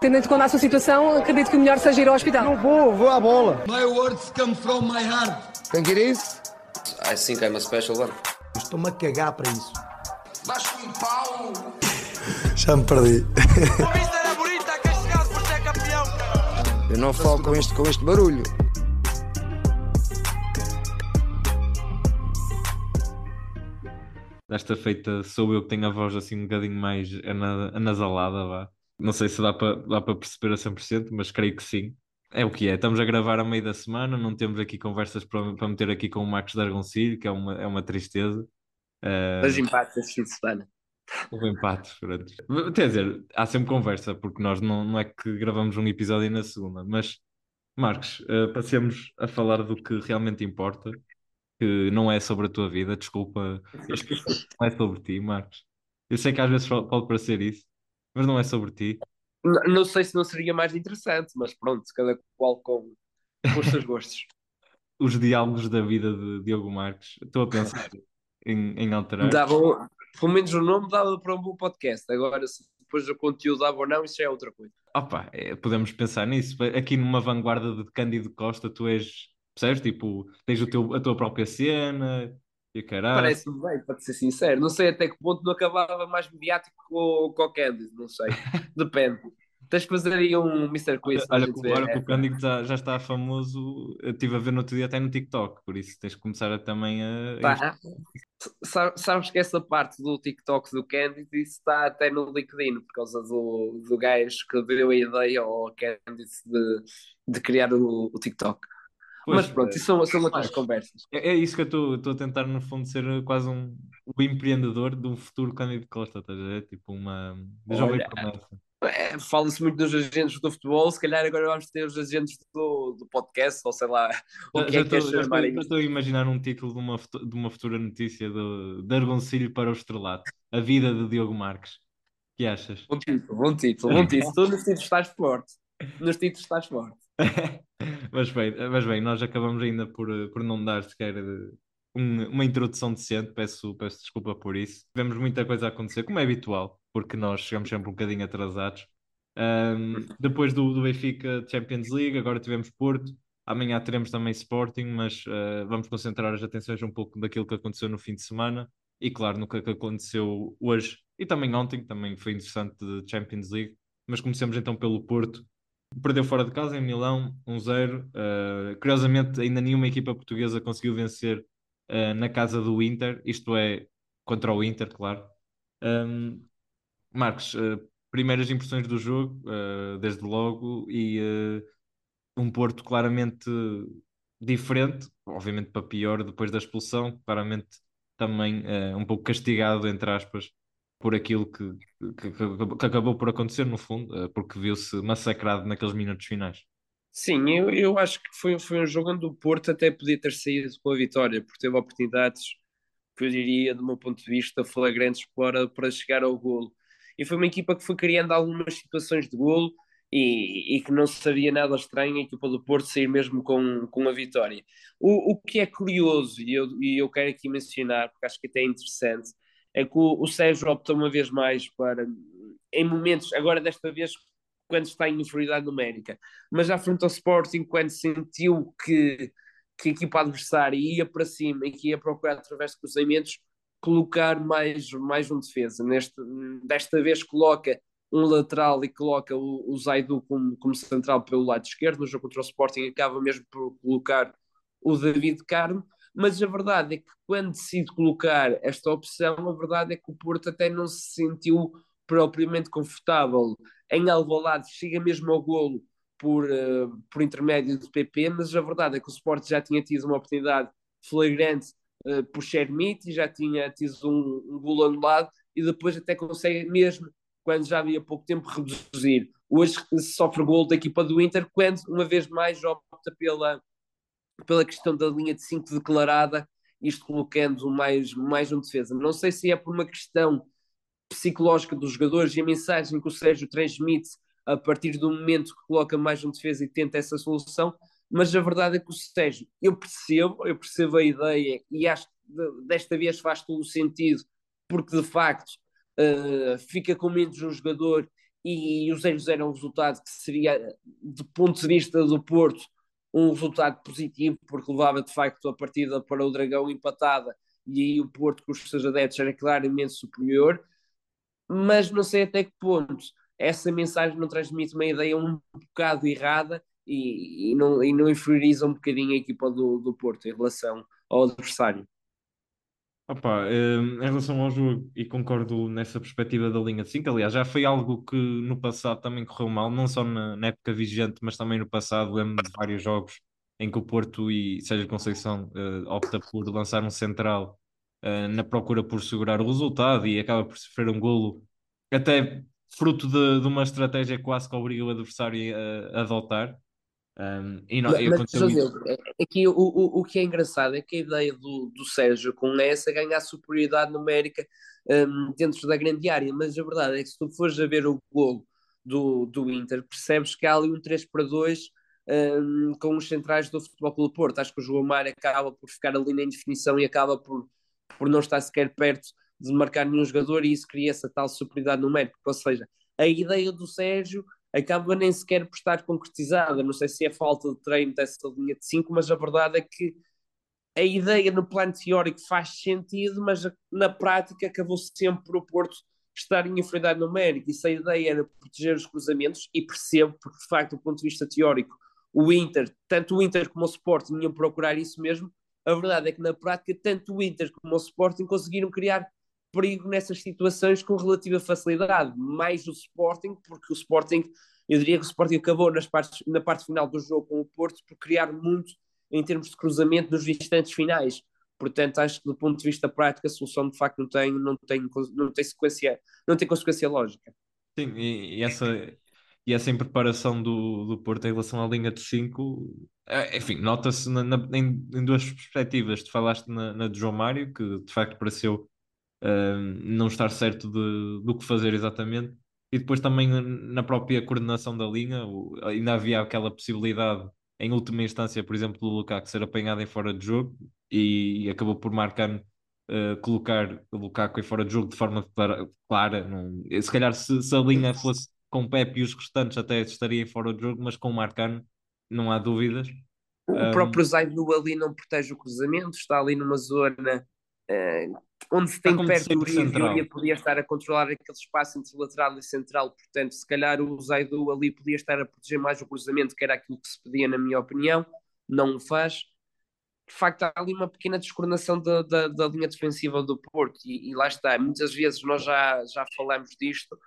Tendo em conta a sua situação, acredito que o melhor seja ir ao hospital. Não vou, vou à bola. My words come from my heart. Que ir isso? I think I'm a special one. Estou-me a cagar para isso. Baixo um pau. Já me perdi. A vista era bonita, castigado por ser campeão. Eu não falo com este, com este barulho. Desta feita sou eu que tenho a voz assim um bocadinho mais ana- anasalada, vá. Não sei se dá para dá perceber a 100%, mas creio que sim. É o que é. Estamos a gravar a meio da semana, não temos aqui conversas para, para meter aqui com o Marcos de Argoncilho, que é uma, é uma tristeza. Uh, Dois empates este fim de semana. o empate, pronto. Quer dizer, há sempre conversa, porque nós não, não é que gravamos um episódio na segunda, mas Marcos, uh, passemos a falar do que realmente importa, que não é sobre a tua vida, desculpa, não é sobre ti, Marcos. Eu sei que às vezes pode parecer isso, mas não é sobre ti. N- Não sei se não seria mais interessante, mas pronto, cada qual com, com os seus gostos. Os diálogos da vida de Diogo Marques, estou a pensar em, em alterar. Dava, um- pelo menos o nome dava para um bom podcast. Agora, se depois o conteúdo dava ou não, isso é outra coisa. Opa, é, podemos pensar nisso. Aqui numa vanguarda de Cândido Costa, tu és, percebes? Tipo, tens o teu, a tua própria cena e caralho. Parece-me bem, para ser sincero. Não sei até que ponto não acabava mais mediático com, com o Candice, não sei. Depende. Tens que fazer aí um Mr. Quiz. Olha, gente que- o Cândido já, já está famoso. Eu estive a ver no outro dia até no TikTok, por isso tens que começar a, também a. Pá, sa- sabes que essa parte do TikTok do isso está até no LinkedIn por causa do, do gajo que deu a ideia ao Candice de, de criar o, o TikTok. Pois, Mas pronto, isso são, são outras conversas. É, é isso que eu estou a tentar, no fundo, ser quase um, o empreendedor de um futuro Cândido Costa, estás a ver? Tipo uma jovem promessa. É, Fala-se muito dos agentes do futebol, se calhar agora vamos ter os agentes do, do podcast, ou sei lá, o que Já é que é estou chamar estou- já isso. estou a imaginar um título de uma, de uma futura notícia do, de Argoncilho para o Estrelato. A vida de Diogo Marques. O que achas? Bom título, bom título, bom título. Tu nos títulos estás forte. Nos títulos estás forte. Mas bem, mas bem, nós acabamos ainda por, eh, por não dar sequer eh, um- uma introdução decente, peço, peço desculpa por isso. Tivemos muita coisa a acontecer, como é habitual, porque nós chegamos sempre um bocadinho atrasados. Ahm, depois do, do Benfica Champions League, agora tivemos Porto, amanhã teremos também Sporting, mas eh, vamos concentrar as atenções um pouco daquilo que aconteceu no fim de semana e, claro, no que, que aconteceu hoje e também ontem, também foi interessante de Champions League. Mas comecemos então pelo Porto. Perdeu fora de casa em Milão, 1-0. Uh, curiosamente, ainda nenhuma equipa portuguesa conseguiu vencer uh, na casa do Inter, isto é, contra o Inter, claro. Um, Marcos, uh, primeiras impressões do jogo, desde logo, e um Porto claramente diferente, obviamente para pior depois da expulsão, claramente também um pouco castigado, entre aspas, por aquilo que, que, que- acabou por acontecer no fundo, uh, porque viu-se massacrado naqueles minutos finais. Sim, eu, eu acho que foi, foi um jogo onde o Porto até podia ter saído com a vitória, porque teve oportunidades que eu diria, do meu ponto de vista, flagrantes para, para chegar ao golo. E foi uma equipa que foi criando algumas situações de golo e, e que não seria nada estranho a equipa do Porto sair mesmo com, com a vitória. O, o que é curioso, e eu, e eu quero aqui mencionar, porque acho que até é interessante, é que o, o Sérgio opta uma vez mais para, em momentos, agora desta vez, quando está em inferioridade numérica, mas já frente ao Sporting, quando sentiu que, que a equipa adversária ia para cima e que ia procurar através de cruzamentos, colocar mais, mais um defesa. Neste, desta vez coloca um lateral e coloca o, o Zaidu como, como central pelo lado esquerdo. No jogo contra o Sporting acaba mesmo por colocar o David Carmo, mas a verdade é que quando decide colocar esta opção, a verdade é que o Porto até não se sentiu propriamente confortável em Alvalade, chega mesmo ao golo por, uh, por intermédio do PP, mas a verdade é que o Sport já tinha tido uma oportunidade flagrante uh, por Shermit e já tinha tido um, um golo anulado e depois até consegue mesmo, quando já havia pouco tempo, reduzir. Hoje sofre golo da equipa do Inter, quando uma vez mais opta pela, pela questão da linha de 5 declarada, isto colocando mais, mais um defesa. Não sei se é por uma questão psicológica dos jogadores e a mensagem que o Sérgio transmite a partir do momento que coloca mais um defesa e tenta essa solução, mas a verdade é que o Sérgio, eu percebo, eu percebo a ideia e acho que desta vez faz todo o sentido, porque de facto uh, fica com menos um jogador e o 0-0 é um resultado que seria, de ponto de vista do Porto, um resultado positivo, porque levava de facto a partida para o Dragão empatada e aí o Porto com os seus adeptos era claramente superior, mas não sei até que ponto essa mensagem não transmite uma ideia um bocado errada e, e, não, e não inferioriza um bocadinho a equipa do, do Porto em relação ao adversário. Opa, em relação ao jogo, e concordo nessa perspectiva da linha de 5, aliás, já foi algo que no passado também correu mal, não só na, na época vigente, mas também no passado, lembro de vários jogos em que o Porto e Sérgio Conceição uh, opta por lançar um central uh, na procura por segurar o resultado e acaba por sofrer um golo, até fruto de, de uma estratégia quase que obriga o adversário a, a adotar. Um, e não, mas, mas José, aqui o, o, o que é engraçado é que a ideia do, do Sérgio com essa é ganhar superioridade numérica um, dentro da grande área, mas a verdade é que se tu fores a ver o golo do, do Inter, percebes que há ali um 3 para 2 um, com os centrais do Futebol Clube Porto. Acho que o João Mário acaba por ficar ali na indefinição e acaba por, por não estar sequer perto de marcar nenhum jogador e isso cria essa tal superioridade numérica. Ou seja, a ideia do Sérgio acaba nem sequer por estar concretizada. Não sei se é falta de treino dessa linha de 5, mas a verdade é que a ideia no plano teórico faz sentido, mas na prática acabou sempre por o Porto estar em inferioridade numérica. E se a ideia era proteger os cruzamentos, e percebo, porque de facto, do ponto de vista teórico, o Inter, tanto o Inter como o Sporting iam procurar isso mesmo, a verdade é que na prática, tanto o Inter como o Sporting conseguiram criar perigo nessas situações com relativa facilidade, mais o Sporting, porque o Sporting, eu diria que o Sporting acabou nas partes, na parte final do jogo com o Porto por criar muito em termos de cruzamento nos instantes finais. Portanto, acho que do ponto de vista prático a solução de facto não tem, não tem, não tem sequência, não tem consequência lógica. Sim, e, essa, e essa impreparação do, do Porto em relação à linha de 5, é, enfim, nota-se em, em, duas perspectivas. Tu falaste na, na de João Mário, que de facto pareceu não estar certo de, do que fazer exatamente. E depois também na própria coordenação da linha, ainda havia aquela possibilidade, em última instância, por exemplo, do Lukaku ser apanhado em fora de jogo e, e acabou por marcar, uh, colocar o Lukaku em fora de jogo de forma clara. clara não, se calhar se, se, a linha fosse com o Pepe e os restantes até estaria em fora de jogo, mas com o Marcano não há dúvidas. O um, próprio Zaidu ali não protege o cruzamento, está ali numa zona uh, onde se tem perto do Uribe, o Uribe podia estar a controlar aquele espaço entre lateral e central, portanto, se calhar o Zaidu ali podia estar a proteger mais o cruzamento, que era aquilo que se pedia, na minha opinião, não o faz. De facto, há ali uma pequena descoordenação da, da, da linha defensiva do Porto, e, e, lá está, muitas vezes nós já, já falamos disto,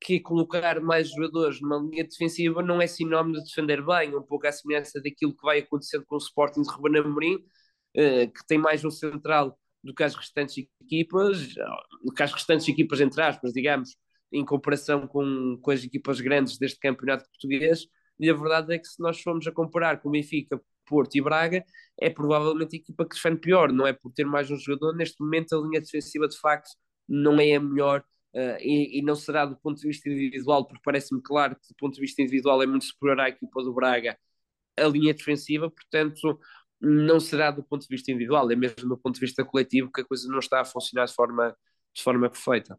que colocar mais jogadores numa linha defensiva não é sinónimo de defender bem, um pouco à semelhança daquilo que vai acontecendo com o Sporting de Ruben Amorim, eh, que tem mais um central do que as restantes equipas, do que as restantes equipas, entre aspas, digamos, em comparação com, com as equipas grandes deste campeonato português. E a verdade é que se nós formos a comparar com Benfica, Porto e Braga, é provavelmente a equipa que defende pior, não é por ter mais um jogador. Neste momento, a linha defensiva, de facto, não é a melhor uh, e, e, não será do ponto de vista individual, porque parece-me claro que, do ponto de vista individual, é muito superior à equipa do Braga a linha defensiva. Portanto, não será do ponto de vista individual, é mesmo do ponto de vista coletivo que a coisa não está a funcionar de forma, de forma perfeita.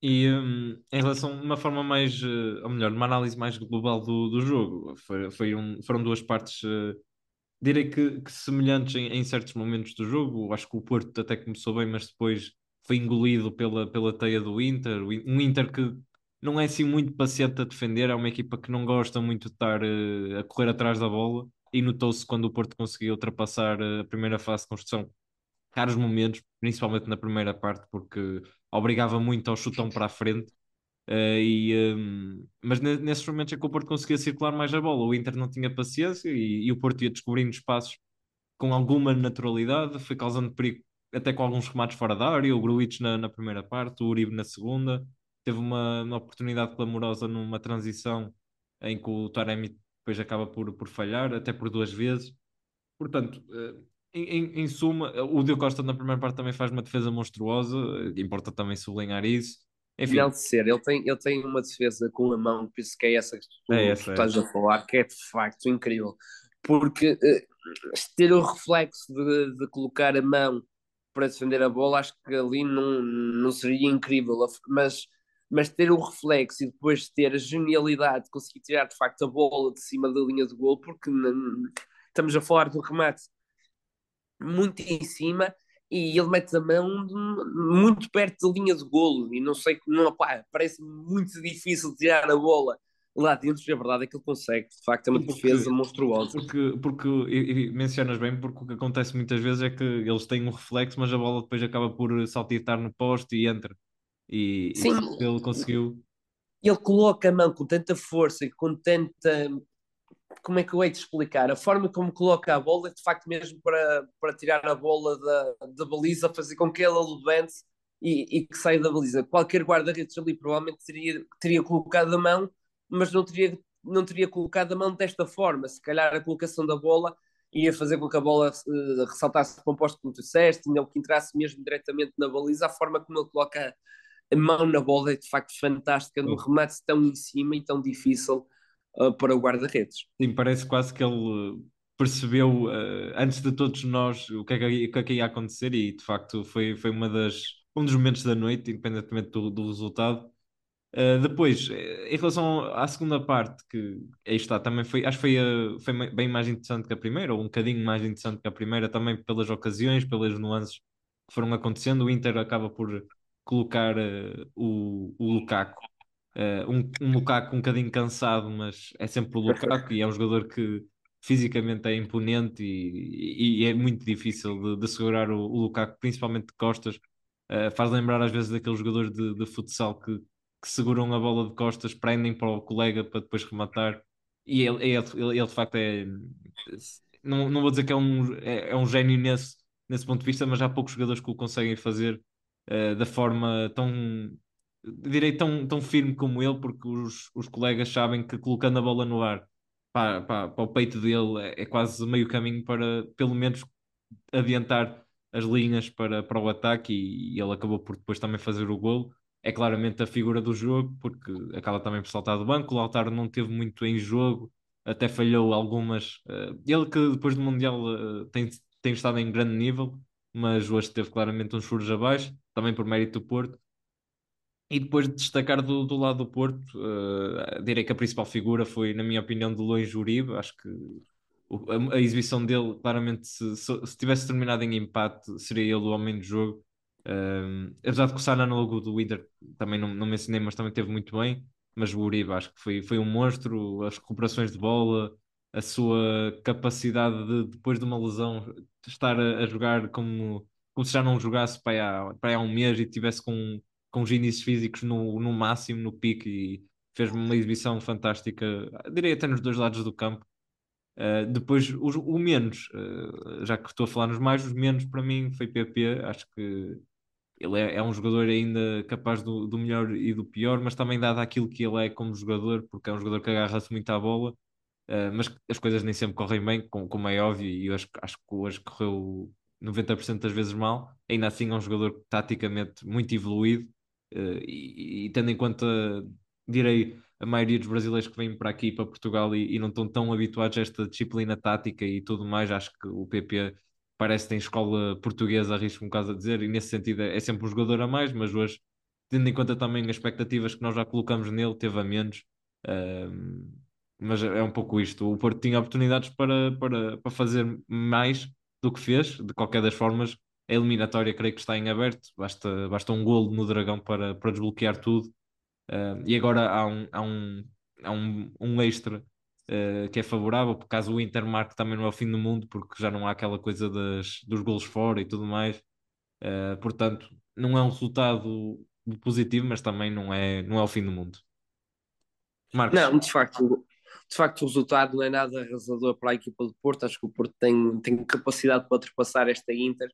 E um, em relação a uma forma mais, uh, ou melhor, uma análise mais global do, do jogo, foi, foi um, foram duas partes, uh, direi que, que semelhantes em, em, certos momentos do jogo. Acho que o Porto até começou bem, mas depois foi engolido pela, pela teia do Inter. Um Inter que não é assim muito paciente a defender, é uma equipa que não gosta muito de estar uh, a correr atrás da bola e notou-se quando o Porto conseguiu ultrapassar a primeira fase de construção. Caros momentos, principalmente na primeira parte, porque obrigava muito ao chutão para a frente. Uh, e, um, mas nesses momentos é que o Porto conseguia circular mais a bola. O Inter não tinha paciência e, e o Porto ia descobrindo espaços com alguma naturalidade, foi causando perigo até com alguns remates fora da área. O Gruitch na, na primeira parte, o Uribe na segunda. Teve uma, uma oportunidade clamorosa numa transição em que o Taremi depois acaba por, por falhar, até por duas vezes. Portanto, eh, em, em, em, suma, o Diogo Costa na primeira parte também faz uma defesa monstruosa, eh, importa também sublinhar isso. Enfim. Ser, ele tem, ele tem uma defesa com a mão, penso que é essa que tu, é essa, tu estás é. a falar, que é de facto incrível. Porque uh, ter o reflexo de, de colocar a mão para defender a bola, acho que ali não, não seria incrível, mas mas ter o reflexo e depois ter a genialidade de conseguir tirar de facto a bola de cima da linha de gol, porque estamos a falar do remate muito em cima e ele mete a mão muito perto da linha de golo e não sei não, pá, parece muito difícil tirar a bola lá dentro, e a verdade é que ele consegue, de facto é uma porque, defesa monstruosa. Porque, porque e, e mencionas bem, porque o que acontece muitas vezes é que eles têm um reflexo, mas a bola depois acaba por saltitar no poste e entra. E, Sim. E ele conseguiu. Ele coloca a mão com tanta força e com tanta como é que eu hei de explicar? A forma como coloca a bola é de facto mesmo para, para tirar a bola da, da baliza, fazer com que ela levante e, e que saia da baliza. Qualquer guarda-redes ali provavelmente teria, teria colocado a mão, mas não teria, não teria colocado a mão desta forma. Se calhar a colocação da bola ia fazer com que a bola uh, ressaltasse para um posto como tu disseste, ou que entrasse mesmo diretamente na baliza. A forma como ele coloca a mão na bola é de facto fantástica, num remate tão em cima e tão difícil uh, para o guarda-redes. Sim, parece quase que ele percebeu uh, antes de todos nós o que, é que, o que, é que ia acontecer e de facto foi, foi uma das, um dos momentos da noite, independentemente do, do resultado. Uh, depois, em relação à segunda parte, que aí está, também foi, acho que foi, uh, foi bem mais interessante que a primeira, ou um bocadinho mais interessante que a primeira, também pelas ocasiões, pelas nuances que foram acontecendo. O Inter acaba por colocar uh, o, o Lukaku Uh, um, um Lukaku um bocadinho cansado, mas é sempre o Lukaku e é um jogador que fisicamente é imponente e, e, é muito difícil de, de segurar o, o, Lukaku, principalmente de costas. Uh, faz lembrar às vezes daqueles jogadores de, de futsal que, que, seguram a bola de costas, prendem para o colega para depois rematar. E ele, ele, ele, ele de facto é. Não, não vou dizer que é um, é, é um gênio nesse, nesse ponto de vista, mas há poucos jogadores que o conseguem fazer uh, da forma tão direi tão, tão firme como ele, porque os, os colegas sabem que colocando a bola no ar para, para, para o peito dele é, é, quase meio caminho para pelo menos adiantar as linhas para, para o ataque e, e ele acabou por depois também fazer o golo. É claramente a figura do jogo, porque acaba também por saltar do banco. O Lautaro não teve muito em jogo, até falhou algumas. Uh, ele que depois do Mundial uh, tem, tem estado em grande nível, mas hoje teve claramente uns furos abaixo, também por mérito do Porto. E depois de destacar do, do lado do Porto, uh, direi que a principal figura foi, na minha opinião, de longe Uribe. Acho que o, a, a, exibição dele, claramente, se, se, se, tivesse terminado em empate, seria ele o homem do jogo. Uh, apesar de que o Sana no logo do Inter também não, não mencionei, mas também teve muito bem. Mas o Uribe acho que foi, foi um monstro. As recuperações de bola, a sua capacidade de, depois de uma lesão, estar a, a jogar como, como se já não jogasse para aí para há um mês e tivesse com com os índices físicos no, no máximo, no pique, e fez uma exibição fantástica, diria até nos dois lados do campo. Uh, depois, o, o menos, uh, já que estou a falar nos mais, os menos para mim foi PP. Acho que ele é, é um jogador ainda capaz do, do, melhor e do pior, mas também dado aquilo que ele é como jogador, porque é um jogador que agarra-se muito à bola, uh, mas as coisas nem sempre correm bem, como, como é óbvio, e eu acho, acho que hoje correu 90% das vezes mal. Ainda assim, é um jogador taticamente muito evoluído Uh, e, e, tendo em conta, direi, a maioria dos brasileiros que vêm para aqui, para Portugal, e, e, não estão tão habituados a esta disciplina tática e tudo mais, acho que o PP parece que tem escola portuguesa, arrisco um caso a dizer, e nesse sentido é, é sempre um jogador a mais, mas hoje, tendo em conta também as expectativas que nós já colocamos nele, teve a menos. Uh, mas é um pouco isto. O Porto tinha oportunidades para, para, para fazer mais do que fez, de qualquer das formas, a eliminatória creio que está em aberto, basta, basta um golo no Dragão para, para desbloquear tudo. Uh, e agora há um, há um, há um, um extra uh, que é favorável, por caso o Inter marque também não é o fim do mundo, porque já não há aquela coisa das, dos golos fora e tudo mais. Uh, portanto, não é um resultado positivo, mas também não é, não é o fim do mundo. Marcos. Não, de facto, de facto o resultado não é nada arrasador para a equipa do Porto. Acho que o Porto tem, tem capacidade para ultrapassar esta Inter.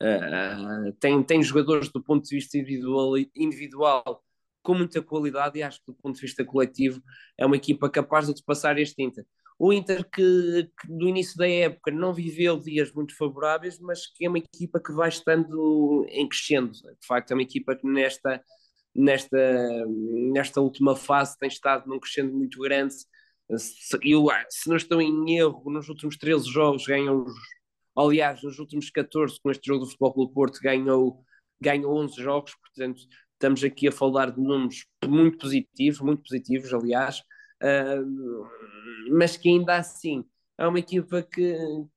Uh, tem, tem jogadores do ponto de vista individual, individual com muita qualidade e acho que do ponto de vista coletivo é uma equipa capaz de ultrapassar este Inter. O Inter que, que no início da época não viveu dias muito favoráveis, mas que é uma equipa que vai estando em crescendo. De facto, é uma equipa que nesta, nesta, nesta última fase tem estado num crescendo muito grande. Se, eu, se não estou em erro, nos últimos 13 jogos ganham Aliás, nos últimos 14, com este jogo do Futebol Clube Porto, ganhou, ganhou 11 jogos, portanto, estamos aqui a falar de números muito positivos, muito positivos, aliás, uh, mas que ainda assim é uma equipa que,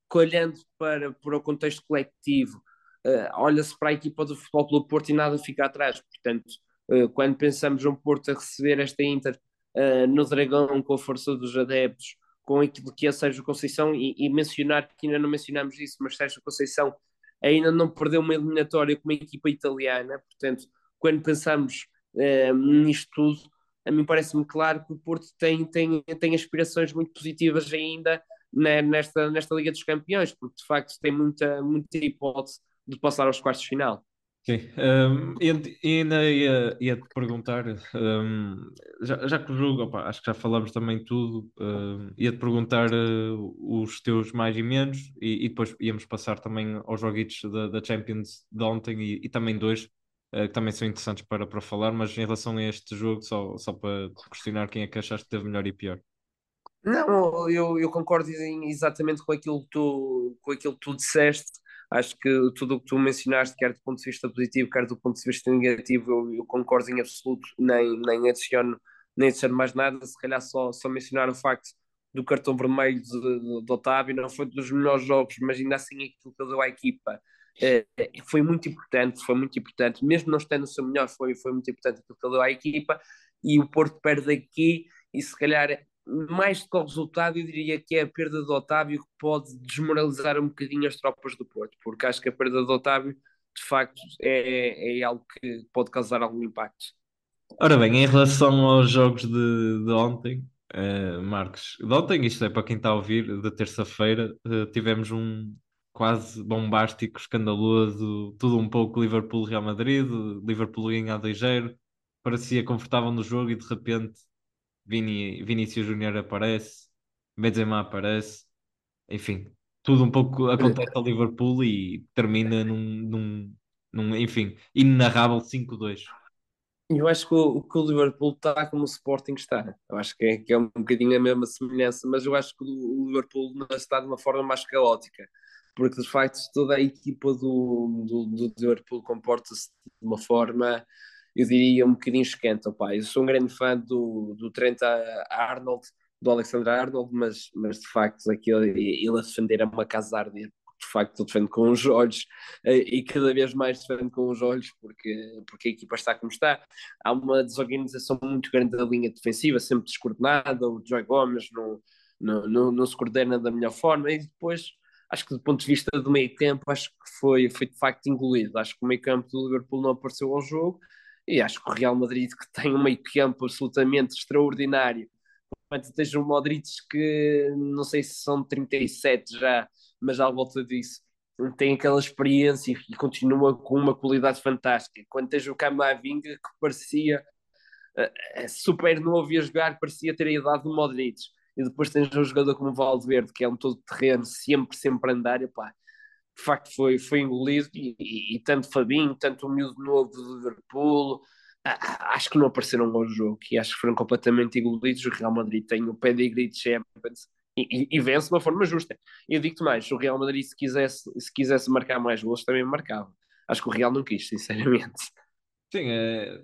que olhando para, para o contexto coletivo, uh, olha-se para a equipa do Futebol Clube Porto e nada fica atrás. Portanto, uh, quando pensamos um Porto a receber esta Inter no Dragão com a força dos adeptos, com aquilo que é Sérgio Conceição, e, e mencionar que ainda não mencionamos isso, mas Sérgio Conceição ainda não perdeu uma eliminatória com uma equipa italiana, portanto, quando pensamos uh, nisto tudo, a mim parece-me claro que o Porto tem, tem, tem aspirações muito positivas ainda né, nesta, nesta Liga dos Campeões, porque de facto tem muita, muita hipótese de passar aos quartos de final. Sim, um, e, ainda ia, ia te perguntar, um, já, já que o jogo, opa, acho que já falamos também tudo, um, ia te perguntar uh, os teus mais e menos, e, e, depois íamos passar também aos joguitos da, da Champions de ontem e, e também dois, uh, que também são interessantes para, para falar, mas em relação a este jogo, só, só para questionar quem é que achaste que teve melhor e pior. Não, eu, eu concordo exatamente com aquilo, que tu, com aquilo que tu disseste. Acho que tudo o que tu mencionaste, quer do ponto de vista positivo, quer do ponto de vista negativo, eu, eu concordo em absoluto, nem, nem, adiciono, nem adiciono mais nada. Se calhar só, só mencionar o facto do cartão vermelho de Otávio, não foi dos melhores jogos, mas ainda assim aquilo que deu à equipa é, foi muito importante, foi muito importante, mesmo não estando no seu melhor, foi, foi muito importante aquilo que deu à equipa, e o Porto perde aqui, e se calhar mais do que o resultado, eu diria que é a perda do Otávio que pode desmoralizar um bocadinho as tropas do Porto, porque acho que a perda do Otávio, de facto, é, é algo que pode causar algum impacto. Ora bem, em relação aos jogos de, de ontem, uh, Marcos, de ontem, isto é para quem está a ouvir, de terça-feira, uh, tivemos um quase bombástico, escandaloso, tudo um pouco Liverpool-Real Madrid, Liverpool ganha a 2-0, parecia confortável no jogo e de repente Vini, Vinícius Júnior aparece, Benzema aparece, enfim, tudo um pouco acontece ao Liverpool e termina num, num, num enfim, inenarrável 5-2. Eu acho que o, que o Liverpool está como o Sporting está. Eu acho que é, que é um bocadinho a mesma semelhança, mas eu acho que o Liverpool está de uma forma mais caótica, porque de facto toda a equipa do, do, do Liverpool comporta-se de uma forma eu diria, um bocadinho esquenta. Opa, eu sou um grande fã do, do Trent Arnold, do Alexander Arnold, mas, mas de facto aquilo, ele a defender é uma casa arder. De facto, defende com os olhos eh, e cada vez mais defende com os olhos porque, porque a equipa está como está. Há uma desorganização muito grande da linha defensiva, sempre descoordenada. O Joy Gomes não, não, não, não se coordena da melhor forma. E depois, acho que do ponto de vista do meio campo, acho que foi, foi de facto engolido. Acho que o meio campo do Liverpool não apareceu ao jogo e acho que o Real Madrid, que tem um meio campo absolutamente extraordinário, quando tens um Modric que não sei se são 37 já, mas à volta disso, tem aquela experiência e continua com uma qualidade fantástica. Quando tens o Camavinga, que parecia uh, super novo a jogar, parecia ter a idade do Modric. E depois tens um jogador como o Valdeverde, que é um todo terreno, sempre, sempre andar, e pá, de facto foi, foi engolido e, e, e tanto Fabinho, tanto o miúdo novo do Liverpool, acho que não apareceram ao jogo e acho que foram completamente engolidos. O Real Madrid tem o pedigree de Champions e, e, vence de uma forma justa. E eu digo-te mais, o Real Madrid se quisesse, se quisesse marcar mais gols também marcava. Acho que o Real não quis, sinceramente. Sim, é,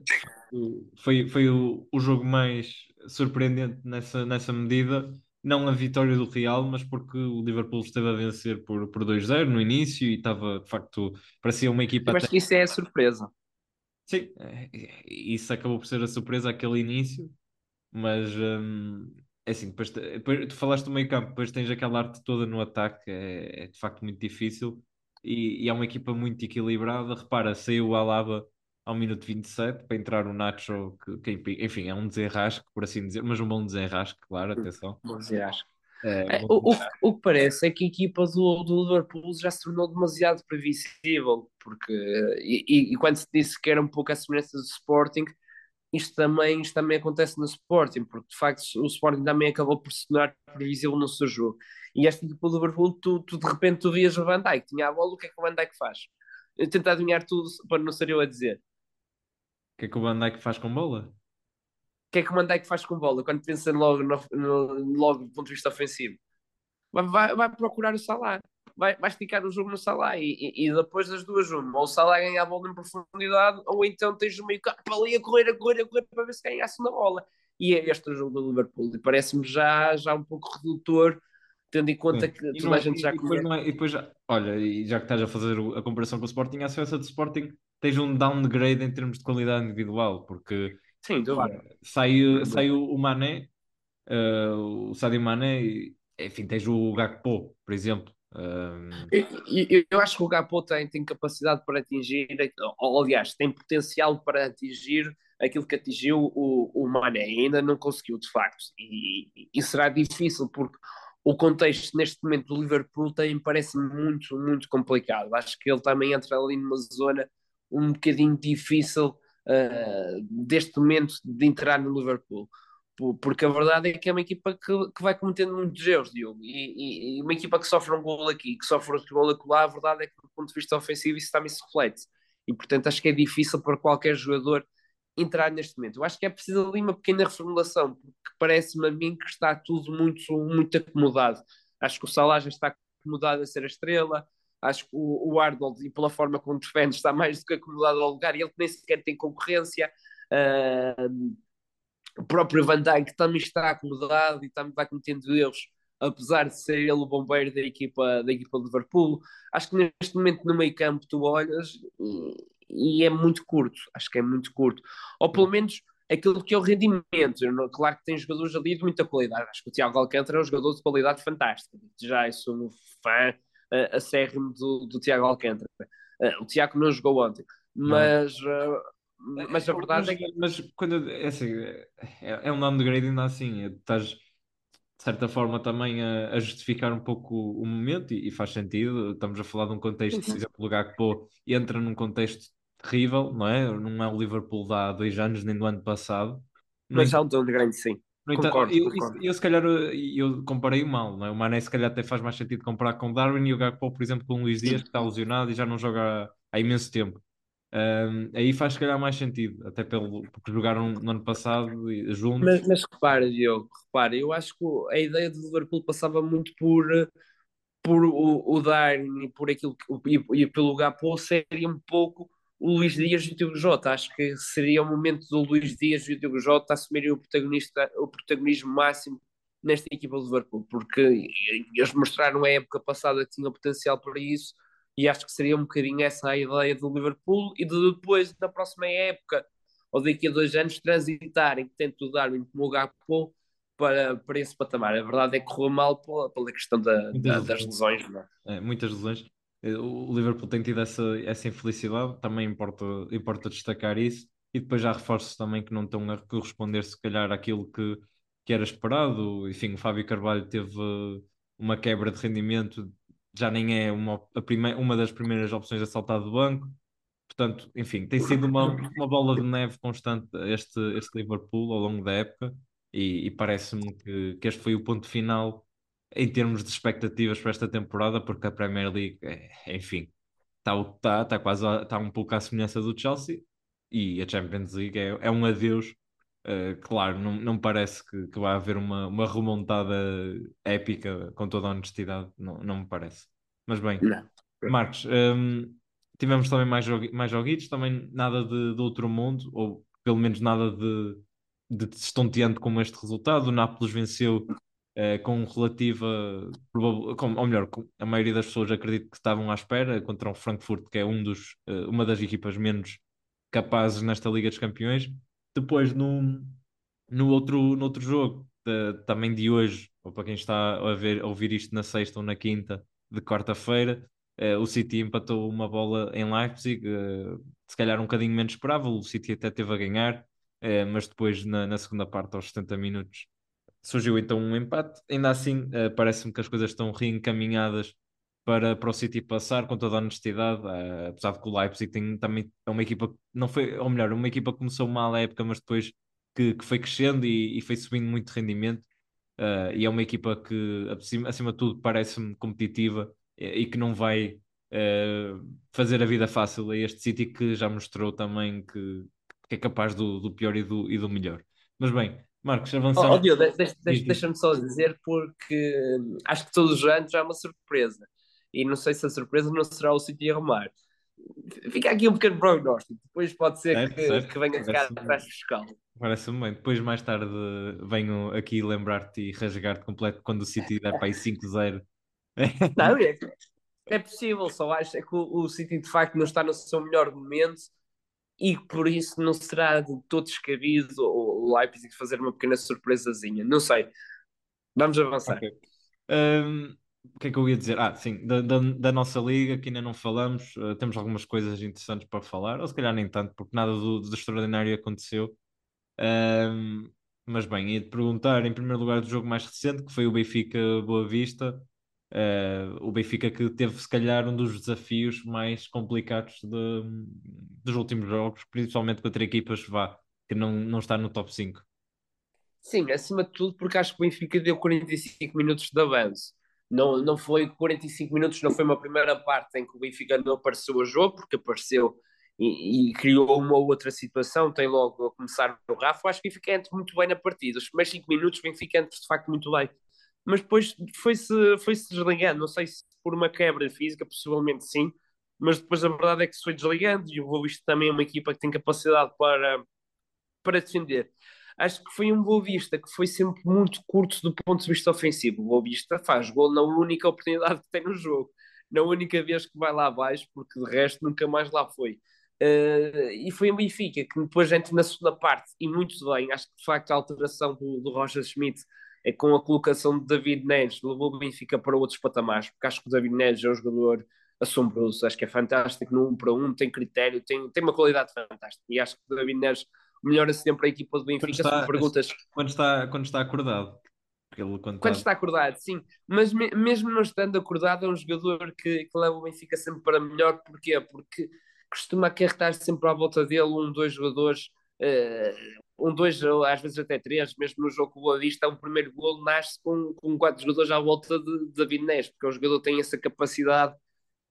foi, foi o, o jogo mais surpreendente nessa, nessa medida não a vitória do Real, mas porque o Liverpool esteve a vencer por, por 2-0 no início e estava, de facto, parecia uma equipa. Eu acho que isso é a surpresa. Sim, é, isso acabou por ser a surpresa aquele início, mas hum, é assim, depois, depois, tu falaste do meio campo, depois tens aquela arte toda no ataque, é, é de facto muito difícil e, e é uma equipa muito equilibrada. Repara, saiu o Alaba ao minuto 27 para entrar o Nacho, que, que, enfim, é um desenrasque, por assim dizer, mas um bom desenrasque, claro, atenção. Bom desenrasque. É, é o, o, o, que parece é que a equipa do, do Liverpool já se tornou demasiado previsível, porque e, e, e, quando se disse que era um pouco a semelhança do Sporting, isto também, isto também acontece no Sporting, porque de facto o Sporting também acabou por se tornar previsível no seu jogo. E esta equipa do Liverpool, tu, tu, de repente tu vias o Van Dijk, tinha a bola, o que é que o Van Dijk faz? Tentar adivinhar tudo para não ser eu a dizer que é que o Van Dijk faz com bola? O que é que o Van Dijk faz com bola quando pensa logo, no, no, logo do ponto de vista ofensivo? Vai, vai, vai procurar o Salah. vai, vai esticar o jogo no Salah e, e, e depois das duas uma, ou o Salah ganha a bola em profundidade ou então tens o meio campo ali a correr, a correr, a correr para ver se ganha a segunda bola e é este o jogo do Liverpool e parece-me já, já um pouco redutor tendo em conta que E toda não a gente já e depois, é- e depois já, olha, e já que estás a fazer a comparação com o Sporting, a sequência do Sporting tens um downgrade em termos de qualidade individual, porque sai, sai o, Mané, eh, o Sadio Mané, e, enfim, tens o Gakpo, por exemplo. Um, E- e- Eu acho que o Gakpo tem, tem capacidade para atingir, ou aliás, tem potencial para atingir aquilo que atingiu o, o Mané. Ainda não conseguiu, de facto. E, e será difícil, porque o contexto neste momento do Liverpool tem, parece muito, muito complicado. Acho que ele também entra ali numa zona um bocadinho difícil uh, deste momento de entrar no Liverpool. Por- Porque a verdade é que é uma equipa que, que vai cometendo muitos erros, Diogo. E, e- e uma equipa que sofre um gol aqui, que sofre outro gol acolá, a verdade é que, do ponto de vista ofensivo, isso também se reflete. E, portanto, acho que é difícil para qualquer jogador entrar neste momento. Eu acho que é preciso ali uma pequena reformulação, porque parece-me a mim que está tudo muito, muito acomodado. Acho que o Salah já está acomodado a ser a estrela, acho que o, o Arnold, e pela forma como defende, está mais do que acomodado ao lugar, e ele nem sequer tem concorrência. Ah, o próprio Van Dijk também está acomodado e também vai cometendo erros, apesar de ser ele o bombeiro da equipa, da equipa de Liverpool. Acho que neste momento no meio campo tu olhas e, e é muito curto, acho que é muito curto. Ou pelo menos aquilo que é o rendimento. Claro que tem jogadores ali de muita qualidade. Acho que o Tiago Alcântara é um jogador de qualidade fantástica. Já eu sou um fã uh, acérrimo do, do Tiago Alcântara. Uh, o Tiago não jogou ontem, mas, uh, mas a verdade mas, é que mas quando é assim, é, é um downgrade ainda assim, é- estás de certa forma também a, a justificar um pouco o, o momento e, e faz sentido. Estamos a falar de um contexto, por exemplo, o Gakpo entra num contexto terrível, não é? Não é o Liverpool de há dois anos nem do ano passado. Mas há um downgrade, sim. No entanto, Concordo, eu, concordo. eu se calhar eu, eu comparei mal, não é? O Mané se calhar até faz mais sentido comparar com o Darwin e o Gakpo, por exemplo, com o Luís Dias, que está lesionado e já não joga há, imenso tempo. Ahm, aí faz se calhar mais sentido, até pelo, porque jogaram no ano passado e- juntos. Mas, mas repara, Diogo, repara, eu acho que a ideia do Liverpool passava muito por, eh, por o, o Darwin e por aquilo que, e, e pelo Gakpo seria um pouco o Luís Dias e o Diogo Jota. Acho que seria o momento do Luís Dias e o Diogo Jota assumirem o, protagonista, o protagonismo máximo nesta equipa do Liverpool, porque eles mostraram a época passada que tinham potencial para isso e acho que seria um bocadinho essa a ideia do Liverpool e de depois, na próxima época, ou daqui a dois anos, transitarem tanto o Darwin como o Gakpo para, para esse patamar. A verdade é que correu mal pela, pela questão da, da- das lesões. É? É, muitas lesões. Eh, O Liverpool tem tido essa, essa infelicidade, também importa, importa destacar isso. E depois já reforço também que não estão a corresponder, se calhar, àquilo que, que era esperado. Enfim, o Fábio Carvalho teve uma quebra de rendimento, já nem é uma, a prime uma das primeiras opções a saltar do banco. Portanto, enfim, tem sido uma, uma bola de neve constante este, este Liverpool ao longo da época. E, e parece-me que, que este foi o ponto final em termos de expectativas para esta temporada, porque a Premier League, é, enfim, está tá, tá quase a- tá um pouco à semelhança do Chelsea e a Champions League é, é um adeus. Uh, claro, não, não parece que, que vai haver uma, uma remontada épica, com toda a honestidade, não, não me parece. Mas bem, Não. Marcos, hum, tivemos também mais, jogui- mais joguitos, também nada de, de outro mundo, ou pelo menos nada de, de estonteante como este resultado. O Nápoles venceu eh, com relativa, com, ou melhor, com- a maioria das pessoas acredito que estavam à espera contra o Frankfurt, que é um dos, eh, uma das equipas menos capazes nesta Liga dos Campeões. Depois, no, no outro, no outro jogo, de- também de hoje, ou para quem está a, ver, a ouvir isto na sexta ou na quinta de quarta-feira, eh, o City empatou uma bola em Leipzig, eh, se calhar um bocadinho menos esperável, o City até teve a ganhar, eh, mas depois na, na segunda parte, aos 70 minutos, surgiu então um empate. Ainda assim, eh, parece-me que as coisas estão reencaminhadas para, para o City passar com toda a honestidade, eh, apesar de que o Leipzig tem, também é uma equipa, não foi, ou melhor, uma equipa que começou mal a época, mas depois que, que foi crescendo e, e foi subindo muito rendimento. eh, e é uma equipa que, acima, acima de tudo, parece-me competitiva e, e que não vai fazer a vida fácil a este City que já mostrou também que, que é capaz do, do pior e do, e do melhor. Mas bem, Marcos, Oh, avançamos. oh, Diogo, de- de- de- Diz, diz. deixa-me só dizer, porque hum, acho que todos os anos há uma surpresa. e não sei se a surpresa não será o City arrumar. Fica aqui um pequeno prognóstico, depois pode ser Certo, que, certo. que venha ficar atrás fiscal. Parece-me bem. Depois, mais tarde, venho aqui lembrar-te e rasgar-te completo quando o City der para aí 5-0. Não, é, é possível, só acho é que o, o City de facto não está no seu melhor momento e por isso não será de todo descabido o, o Leipzig fazer uma pequena surpresazinha. Não sei. Vamos avançar. Ok. Hum, o que é que eu ia dizer? Ah, sim, da, da, da nossa liga, que ainda não falamos, uh, temos algumas coisas interessantes para falar, ou se calhar nem tanto, porque nada do, do extraordinário aconteceu. Hum, mas bem, ia-te perguntar em primeiro lugar do jogo mais recente, que foi o Benfica Boa Vista. Uh, o Benfica que teve, se calhar, um dos desafios mais complicados de- dos últimos jogos, principalmente contra equipas vá, que não, não está no top 5. Sim, acima de tudo, porque acho que o Benfica deu 45 minutos de avanço. Não, não foi 45 minutos, não foi uma primeira parte em que o Benfica não apareceu a jogo, porque apareceu e, e criou uma outra situação. Tem logo a começar o Rafa. Acho que o Benfica entra muito bem na partida. Os primeiros 5 minutos, o Benfica entra de facto muito bem. Mas depois foi-se foi-se desligando. Não sei se por uma quebra física, possivelmente sim. Mas depois a verdade é que se foi desligando e o Boa Vista também é uma equipa que tem capacidade para, para defender acho que foi um Boa Vista que foi sempre muito curto do ponto de vista ofensivo. O Boa Vista faz gol na única oportunidade que tem no jogo, na única vez que vai lá abaixo, porque de resto nunca mais lá foi. Uh, e foi um Benfica que depois entra na segunda parte e muito bem. Acho que de facto a alteração do, do Roger Schmidt é com a colocação de David Neres levou o Benfica para outros patamares, porque acho que o David Neres é um jogador assombroso, acho que é fantástico no 1 um para 1, um, tem critério, tem, tem uma qualidade fantástica e acho que o David Neres melhora sempre a equipa do Benfica. Está, se perguntas... quando, está, quando está acordado. Ele, quando, quando está... está acordado, sim. Mas me, mesmo não estando acordado, é um jogador que, que leva o Benfica sempre para melhor. Porquê? Porque costuma acarretar sempre à volta dele um, dois jogadores, uh, um, dois, às vezes até três, mesmo no jogo com o Boa Vista, o primeiro gol nasce com, com quatro jogadores à volta de, de David Neres, porque o jogador tem essa capacidade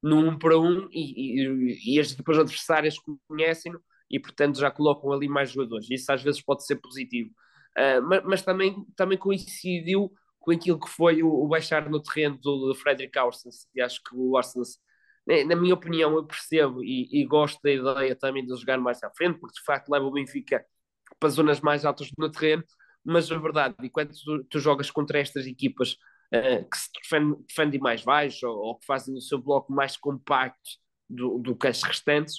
no um para um e, e, e as depois adversárias conhecem-no e portanto já colocam ali mais jogadores. Isso às vezes pode ser positivo, uh, mas, mas, também, também coincidiu com aquilo que foi o, o baixar no terreno do, do Frederick Orsens, e acho que o Orsens, na minha opinião, eu percebo e, e, gosto da ideia também de jogar mais à frente, porque de facto leva o Benfica para zonas mais altas no terreno, mas a verdade, e quando tu, tu jogas contra estas equipas uh, que se defendem, defendem mais baixo ou, ou, que fazem o seu bloco mais compacto do, do que as restantes,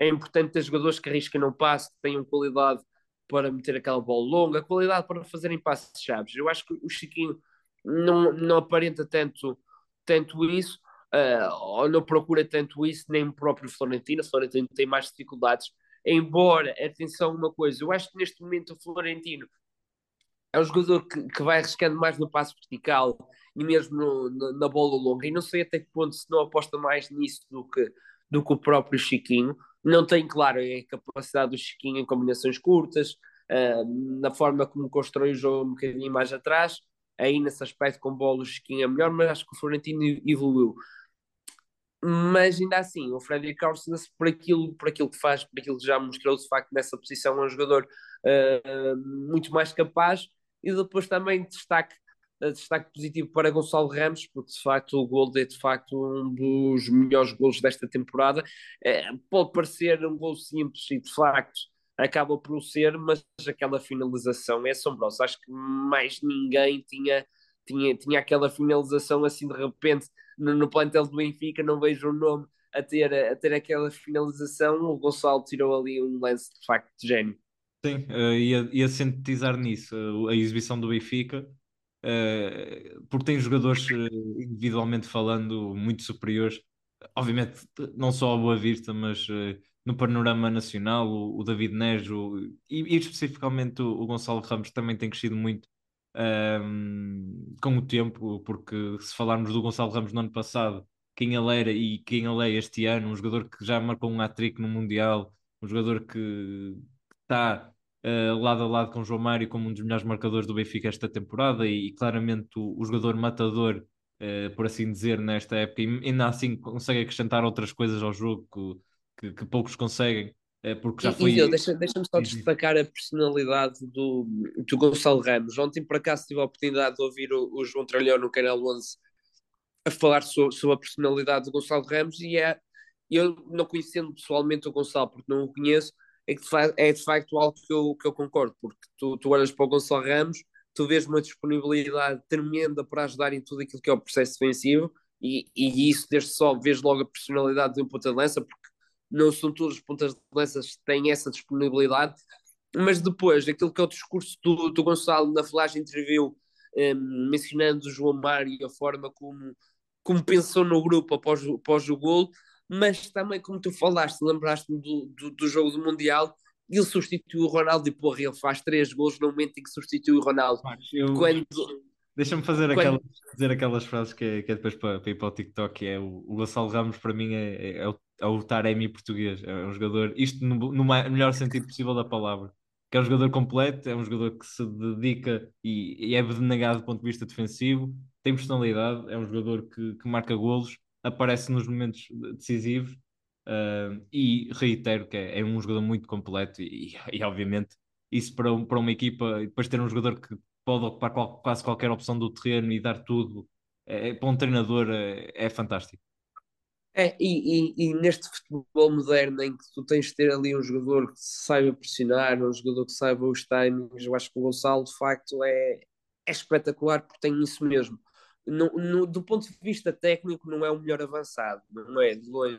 é importante ter jogadores que arrisquem no passe, que tenham qualidade para meter aquela bola longa, qualidade para fazerem passes chaves. Eu acho que o Chiquinho não, não aparenta tanto, tanto isso, uh, ou não procura tanto isso, nem o próprio Florentino. O Florentino tem mais dificuldades. Embora, atenção, uma coisa, eu acho que neste momento o Florentino é um jogador que, que vai arriscando mais no passo vertical e mesmo no, no, na bola longa. E não sei até que ponto se não aposta mais nisso do que, do que o próprio Chiquinho. Não tem, claro, a capacidade do Chiquinho em combinações curtas, uh, na forma como constrói o jogo um bocadinho mais atrás. Aí nesse aspecto com bola o Chiquinho é melhor, mas acho que o Florentino evoluiu. Mas ainda assim, o Frederic Carlson, por aquilo, por aquilo que faz, por aquilo que já mostrou de facto nessa posição, é um jogador uh, muito mais capaz. E depois também destaque destaque positivo para Gonçalo Ramos, porque de facto o gol é de facto um dos melhores gols desta temporada. É, pode parecer um gol simples e de facto acaba por ser, mas aquela finalização é assombrosa. Acho que mais ninguém tinha, tinha, tinha aquela finalização assim de repente no, no plantel do Benfica, não vejo o nome a ter, a ter aquela finalização. O Gonçalo tirou ali um lance de facto de gênio. Sim, uh, ia, ia sintetizar nisso uh, a exibição do Benfica Uh, porque tem jogadores uh, individualmente falando muito superiores, obviamente não só ao Boa Vista, mas uh, no panorama nacional, o, o David Neres o, e, e, especificamente o, o, Gonçalo Ramos também tem crescido muito ehm, com o tempo, porque se falarmos do Gonçalo Ramos no ano passado, quem ele era e quem ele é este ano, um jogador que já marcou um hat-trick no Mundial, um jogador que está Uh, lado a lado com o João Mário como um dos melhores marcadores do Benfica esta temporada e, e claramente o, o, jogador matador, uh, por assim dizer, nesta época, e ainda assim consegue acrescentar outras coisas ao jogo que, que, que poucos conseguem, uh, porque já foi. Deixa-me deixa só destacar a personalidade do, do Gonçalo Ramos. Ontem, por acaso, tive a oportunidade de ouvir o, o João Tralhão no Canal 11 a falar sobre, sobre a personalidade do Gonçalo Ramos e é, eu não conhecendo pessoalmente o Gonçalo, porque não o conheço, é, que é de facto algo que eu, que eu concordo, porque tu, tu olhas para o Gonçalo Ramos, tu vês uma disponibilidade tremenda para ajudar em tudo aquilo que é o processo defensivo e, e isso desde só vês logo a personalidade de um ponta de lança, porque não são todos os pontas de lança que têm essa disponibilidade, mas depois, aquilo que é o discurso do, do Gonçalo na flash interview, um, mencionando o João Mário e a forma como, como pensou no grupo após, após o gol, mas também, como tu falaste, lembraste-me do, do, do jogo do Mundial, ele substituiu o Ronaldo e porra, ele faz três gols no momento em que substitui o Ronaldo. Eu- Quando, Deixa-me fazer Quando- aquelas, dizer aquelas frases que é, que é depois para, para ir para o TikTok, é o, o Gonçalo Ramos para mim é, é, o, é o Taremi português, é um jogador, isto no, no melhor sentido possível da palavra, que é um jogador completo, é um jogador que se dedica e, e é abnegado do ponto de vista defensivo, tem personalidade, é um jogador que, que marca golos, aparece nos momentos decisivos ah, e reitero que é, é um jogador muito completo e, e, obviamente isso para, para uma equipa, e depois ter um jogador que pode ocupar qual- quase qualquer opção do terreno e dar tudo, é, para um treinador é, é fantástico. É, e, e- e neste futebol moderno em que tu tens de ter ali um jogador que saiba pressionar, um jogador que saiba os timings, eu acho que o Gonçalo de facto é, é espetacular porque tem isso mesmo. No- no- do ponto de vista técnico, não é o melhor avançado, não é de longe,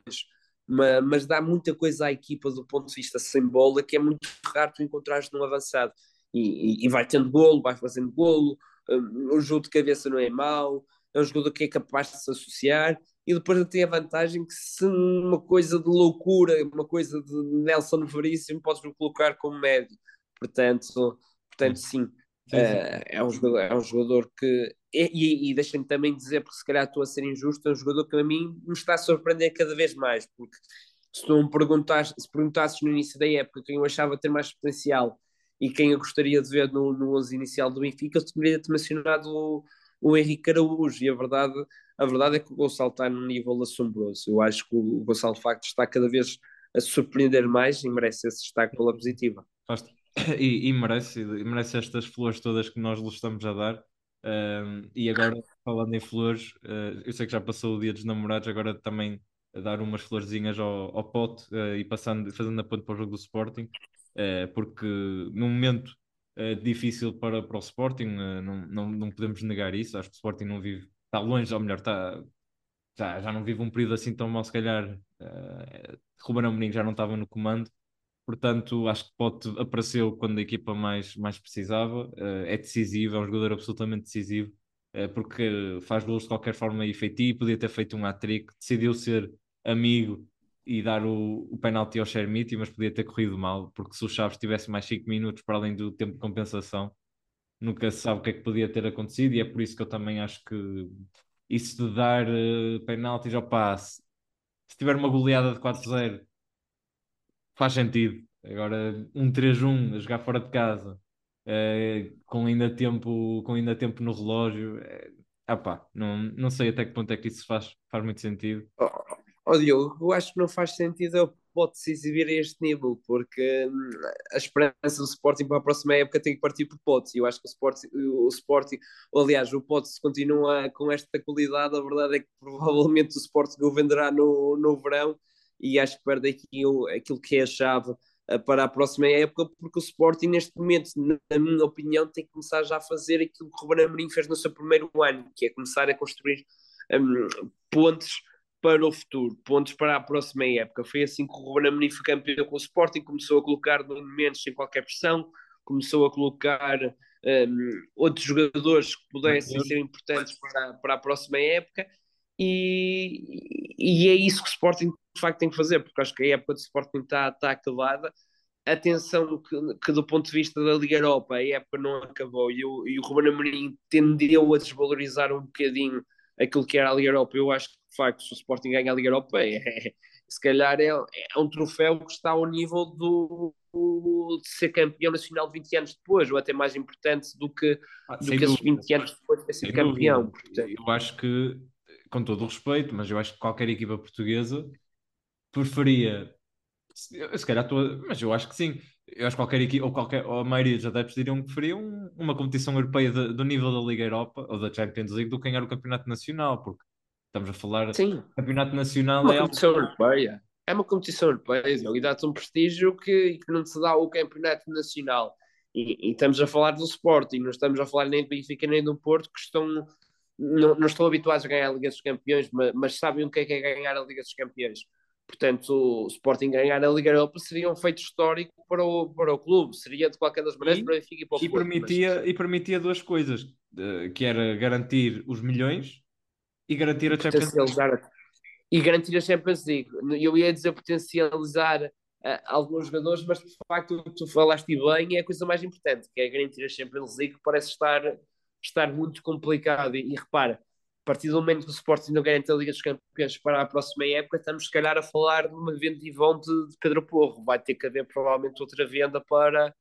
mas, mas dá muita coisa à equipa do ponto de vista sem bola que é muito raro tu encontrares num avançado. E, e- e vai tendo golo, vai fazendo golo, um, o jogo de cabeça não é mau, é um jogador que é capaz de se associar e depois tem a vantagem que se uma coisa de loucura, uma coisa de Nelson Veríssimo, podes me colocar como médio. Portanto, portanto sim, Sim, eh, é, um jogador, é um jogador que. E, e, e deixem-me também dizer, porque se calhar estou a ser injusto, é um jogador que a mim me está a surpreender cada vez mais, porque se tu me perguntasses, se perguntasses no início da época quem eu achava ter mais potencial e quem eu gostaria de ver no, no 11 inicial do Benfica, eu teria-te mencionado o, o Henrique Araújo, e a verdade, a verdade é que o Gonçalo está num nível assombroso. Eu acho que o Gonçalo, de facto, está cada vez a surpreender mais e merece esse destaque pela positiva. Faz- E, e merece, merece estas flores todas que nós lhe estamos a dar. Um, e agora, falando em flores, uh, eu sei que já passou o dia dos namorados, agora também dar umas florzinhas ao, ao pote uh, e passando, fazendo a ponte para o jogo do Sporting, uh, porque num momento difícil para, para o Sporting, não, não, não podemos negar isso. Acho que o Sporting não vive, está longe, ou melhor, está, já, já não vive um período assim tão mau, se calhar. Uh, Ruben Amorim já não estava no comando portanto acho que Pote apareceu quando a equipa mais, mais precisava, uh, é decisivo, é um jogador absolutamente decisivo, uh, porque faz gols de qualquer forma efetivo, podia ter feito um hat-trick, decidiu ser amigo e dar o, o penalti ao Shermiti, mas podia ter corrido mal, porque se o Chaves tivesse mais 5 minutos para além do tempo de compensação, nunca se sabe o que é que podia ter acontecido, e é por isso que eu também acho que isso de dar uh, penaltis ao passe, se tiver uma goleada de 4-0 faz sentido. Agora, um 3-1 a jogar fora de casa, eh, com, ainda tempo, com ainda tempo no relógio, apá, não, não sei até que ponto é que isso faz, faz muito sentido. Ó oh, Diogo, eu acho que não faz sentido eu pode se exibir a este nível, porque hum, a esperança do Sporting para a próxima época tem que partir por Pote. Eu acho que o Sporting, o Sporting aliás, o Pote continua com esta qualidade, a verdade é que provavelmente o Sporting o venderá no, no verão e acho que perde aqui o, aquilo que é a chave uh, para a próxima época, porque o Sporting neste momento, na minha opinião, tem que começar já a fazer aquilo que o Ruben Amorim fez no seu primeiro ano, que é começar a construir um, pontes para o futuro, pontos para a próxima época. Foi assim que o Ruben Amorim foi campeão com o Sporting, começou a colocar momentos sem qualquer pressão, começou a colocar um, outros jogadores que pudessem ser importantes para, para a próxima época, e, e é isso que o Sporting de facto tem que fazer, porque acho que a época do Sporting está, está acabada. Atenção que, que, do ponto de vista da Liga Europa, a época não acabou e o, e o Ruben Amorim tendeu a desvalorizar um bocadinho aquilo que era a Liga Europa. Eu acho que, de facto, se o Sporting ganha a Liga Europa, é, é, se calhar é, é, um troféu que está ao nível do, do, de ser campeão nacional 20 anos depois, ou até mais importante do que, ah, do que esses 20 anos depois de sido campeão. Portanto. Eu acho que, com todo o respeito, mas eu acho que qualquer equipa portuguesa preferia. Se, se calhar estou. Mas eu acho que sim. Eu acho que qualquer equipa, ou, qualquer, ou a maioria dos adeptos diriam que preferiam uma competição europeia de, do nível da Liga Europa ou da Champions League do que ganhar o campeonato nacional, porque Estamos a falar. Sim, Campeonato Nacional uma é algo. competição europeia. É uma competição europeia, Diogo, e dá-te um prestígio que, que não te dá o campeonato nacional. E, e estamos a falar do Sporting, não estamos a falar nem do Benfica nem do Porto, que estão, não, não estão habituados a ganhar a Liga dos Campeões, mas, mas sabem o que é, que é ganhar a Liga dos Campeões. Portanto, o Sporting ganhar a Liga Europa seria um feito histórico para o, para o clube, seria de qualquer das maneiras E- para o Benfica e para o E permitia, e permitia duas coisas, eh, que era garantir os milhões e garantir a mas Champions League. e garantir a Champions League. Eu ia dizer potencializar ah, alguns jogadores, mas de facto tu falaste bem é a coisa mais importante, que é garantir a Champions League, parece estar, estar muito complicado. E, e repara, a partir do momento que o Sporting não garante a Liga dos Campeões para a próxima época, estamos se calhar a falar de uma venda e vão de, de Pedro Porro. Vai ter que haver provavelmente outra venda para,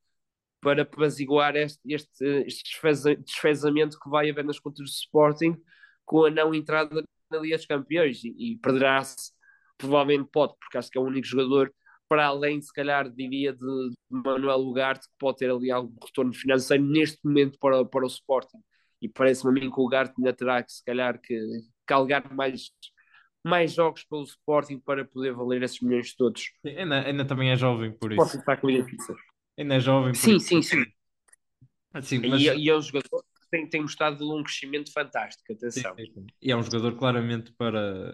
para apaziguar este, este, este desfeza- desfezamento que vai haver nas contas do Sporting com a não entrada na Liga dos Campeões e, e perderá-se, provavelmente pode, porque acho que é o único jogador, para além, se calhar, diria, de, de Manuel Ugarte, que pode ter ali algum retorno financeiro neste momento para, para o Sporting. E parece-me a mim que o Ugarte ainda terá que, se calhar, que calgar mais, mais jogos pelo Sporting para poder valer esses milhões todos. Ainda, ainda também é jovem por isso. Sporting está com. Ainda é jovem por Sim, isso. sim, sim. Sim, mas- E, e é um jogador que tem, tem mostrado um crescimento fantástico, atenção. sim, sim. E é um jogador claramente para,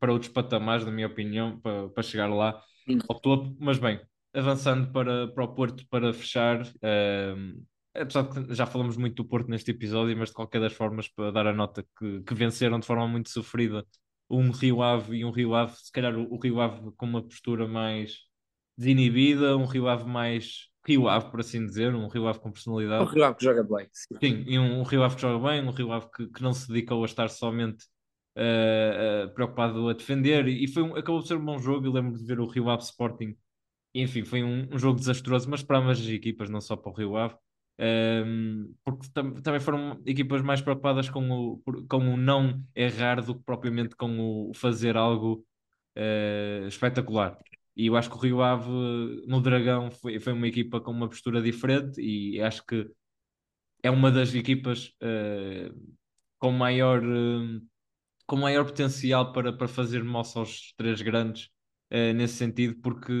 para outros patamares, na minha opinião, para, para chegar lá Sim. ao topo. Mas bem, avançando para, para o Porto para fechar, ehm, apesar de que já falamos muito do Porto neste episódio, mas de qualquer das formas, para dar a nota que, que venceram de forma muito sofrida um Rio Ave e um Rio Ave, se calhar o, o Rio Ave com uma postura mais desinibida, um Rio Ave mais Rio Ave, por assim dizer, um Rio Ave com É um personalidade. rival que joga bem. sim. Sim, e um, um Rio Ave que joga bem, um Rio Ave que, que não se dedicou a estar somente eh, preocupado a defender, e foi um- acabou de ser um bom jogo. Eu lembro de ver o Rio Ave Sporting, e, enfim, foi um, um jogo desastroso, mas para ambas as equipas, não só para o Rio Ave, Ehm, porque tam- também foram equipas mais preocupadas com o, com o não errar do que propriamente com o fazer algo eh, espetacular. E eu acho que o Rio Ave no Dragão foi, foi uma equipa com uma postura diferente e acho que é uma das equipas eh, com maior, eh, com maior potencial para, para fazer moça aos três grandes eh, nesse sentido, porque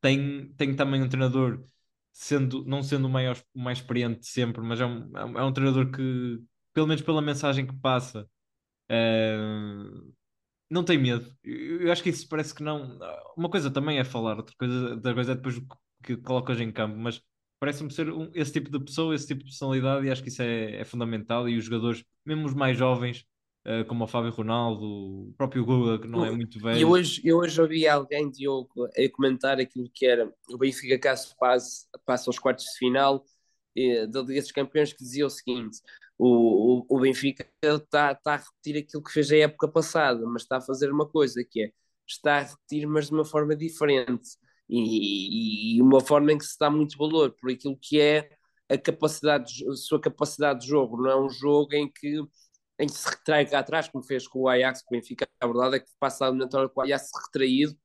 tem, tem também um treinador, sendo, não sendo o maior, o mais experiente de sempre, mas é um, é um, é treinador que, pelo menos pela mensagem que passa, eh, não tem medo. Eu, eu acho que isso parece que não. Uma coisa também é falar, outra coisa, outra coisa é depois o que, colocas em campo, mas parece-me ser um- esse tipo de pessoa, esse tipo de personalidade, e acho que isso é, é fundamental. E os jogadores, mesmo os mais jovens, como o Fábio Ronaldo, o próprio Guga, que não é muito E velho. hoje, eu hoje ouvi alguém, Diogo, a comentar aquilo que era o Benfica caso passe, passa aos quartos de final eh, da Liga dos Campeões, que dizia o seguinte: o, o, o Benfica está está a repetir aquilo que fez a época passada, mas está a fazer uma coisa que é está a repetir, mas de uma forma diferente e, e uma forma em que se dá muito valor por aquilo que é a capacidade, de- a sua capacidade de jogo. Não é um jogo em que em que se retrai cá atrás, como fez com o Ajax, com o Benfica, a verdade é que passa a eliminatória com o Ajax retraído,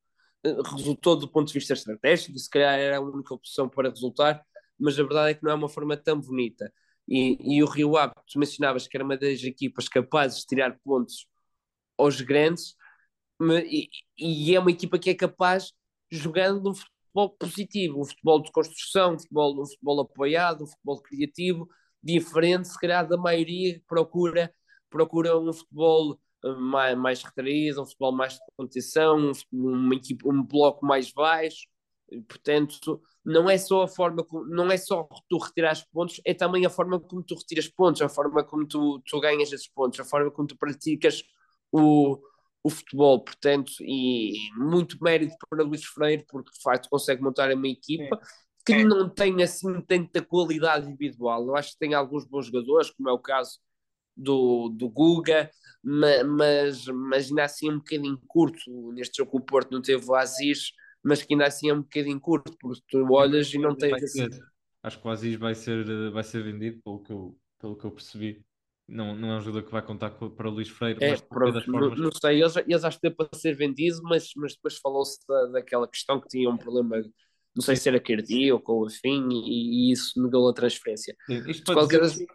eh, resultou do ponto de vista estratégico, se calhar era a única opção para resultar, mas a verdade é que não é uma forma tão bonita. E, e o Rio Ave, tu mencionavas que era uma das equipas capazes de tirar pontos aos grandes, e, e é uma equipa que é capaz, jogando um futebol positivo, um futebol de construção, um futebol, um futebol apoiado, um futebol criativo, diferente, se calhar, da maioria que procura, procura um futebol eh, mais, mais retraído, um futebol mais de contenção, um, uma equipa, um bloco mais baixo. Portanto, não é só a forma como, não é só tu retirar pontos, é também a forma como tu retiras pontos, a forma como tu, tu ganhas esses pontos, a forma como tu praticas o, o futebol, portanto, e muito mérito para Luís Freire, porque de facto consegue montar uma equipa que não tem assim tanta qualidade individual. Eu acho que tem alguns bons jogadores, como é o caso do, do Guga, ma- mas, mas ainda assim é um bocadinho curto. Neste jogo o Porto não teve o Aziz, mas que ainda assim é um bocadinho curto, porque tu olhas e não tens assim. ser. Acho que o Aziz vai ser, vai ser vendido, pelo que eu, pelo que eu percebi. Não, não é um jogador que vai contar co- para o Luís Freire, É, mas pronto, formas. não sei, eles, eles acho que deu para ser vendido, mas, mas depois falou-se da, daquela questão que tinha um problema, não sei se era cardíaco ou afim, e, e isso negou a transferência. Sim, isto De qualquer dizer,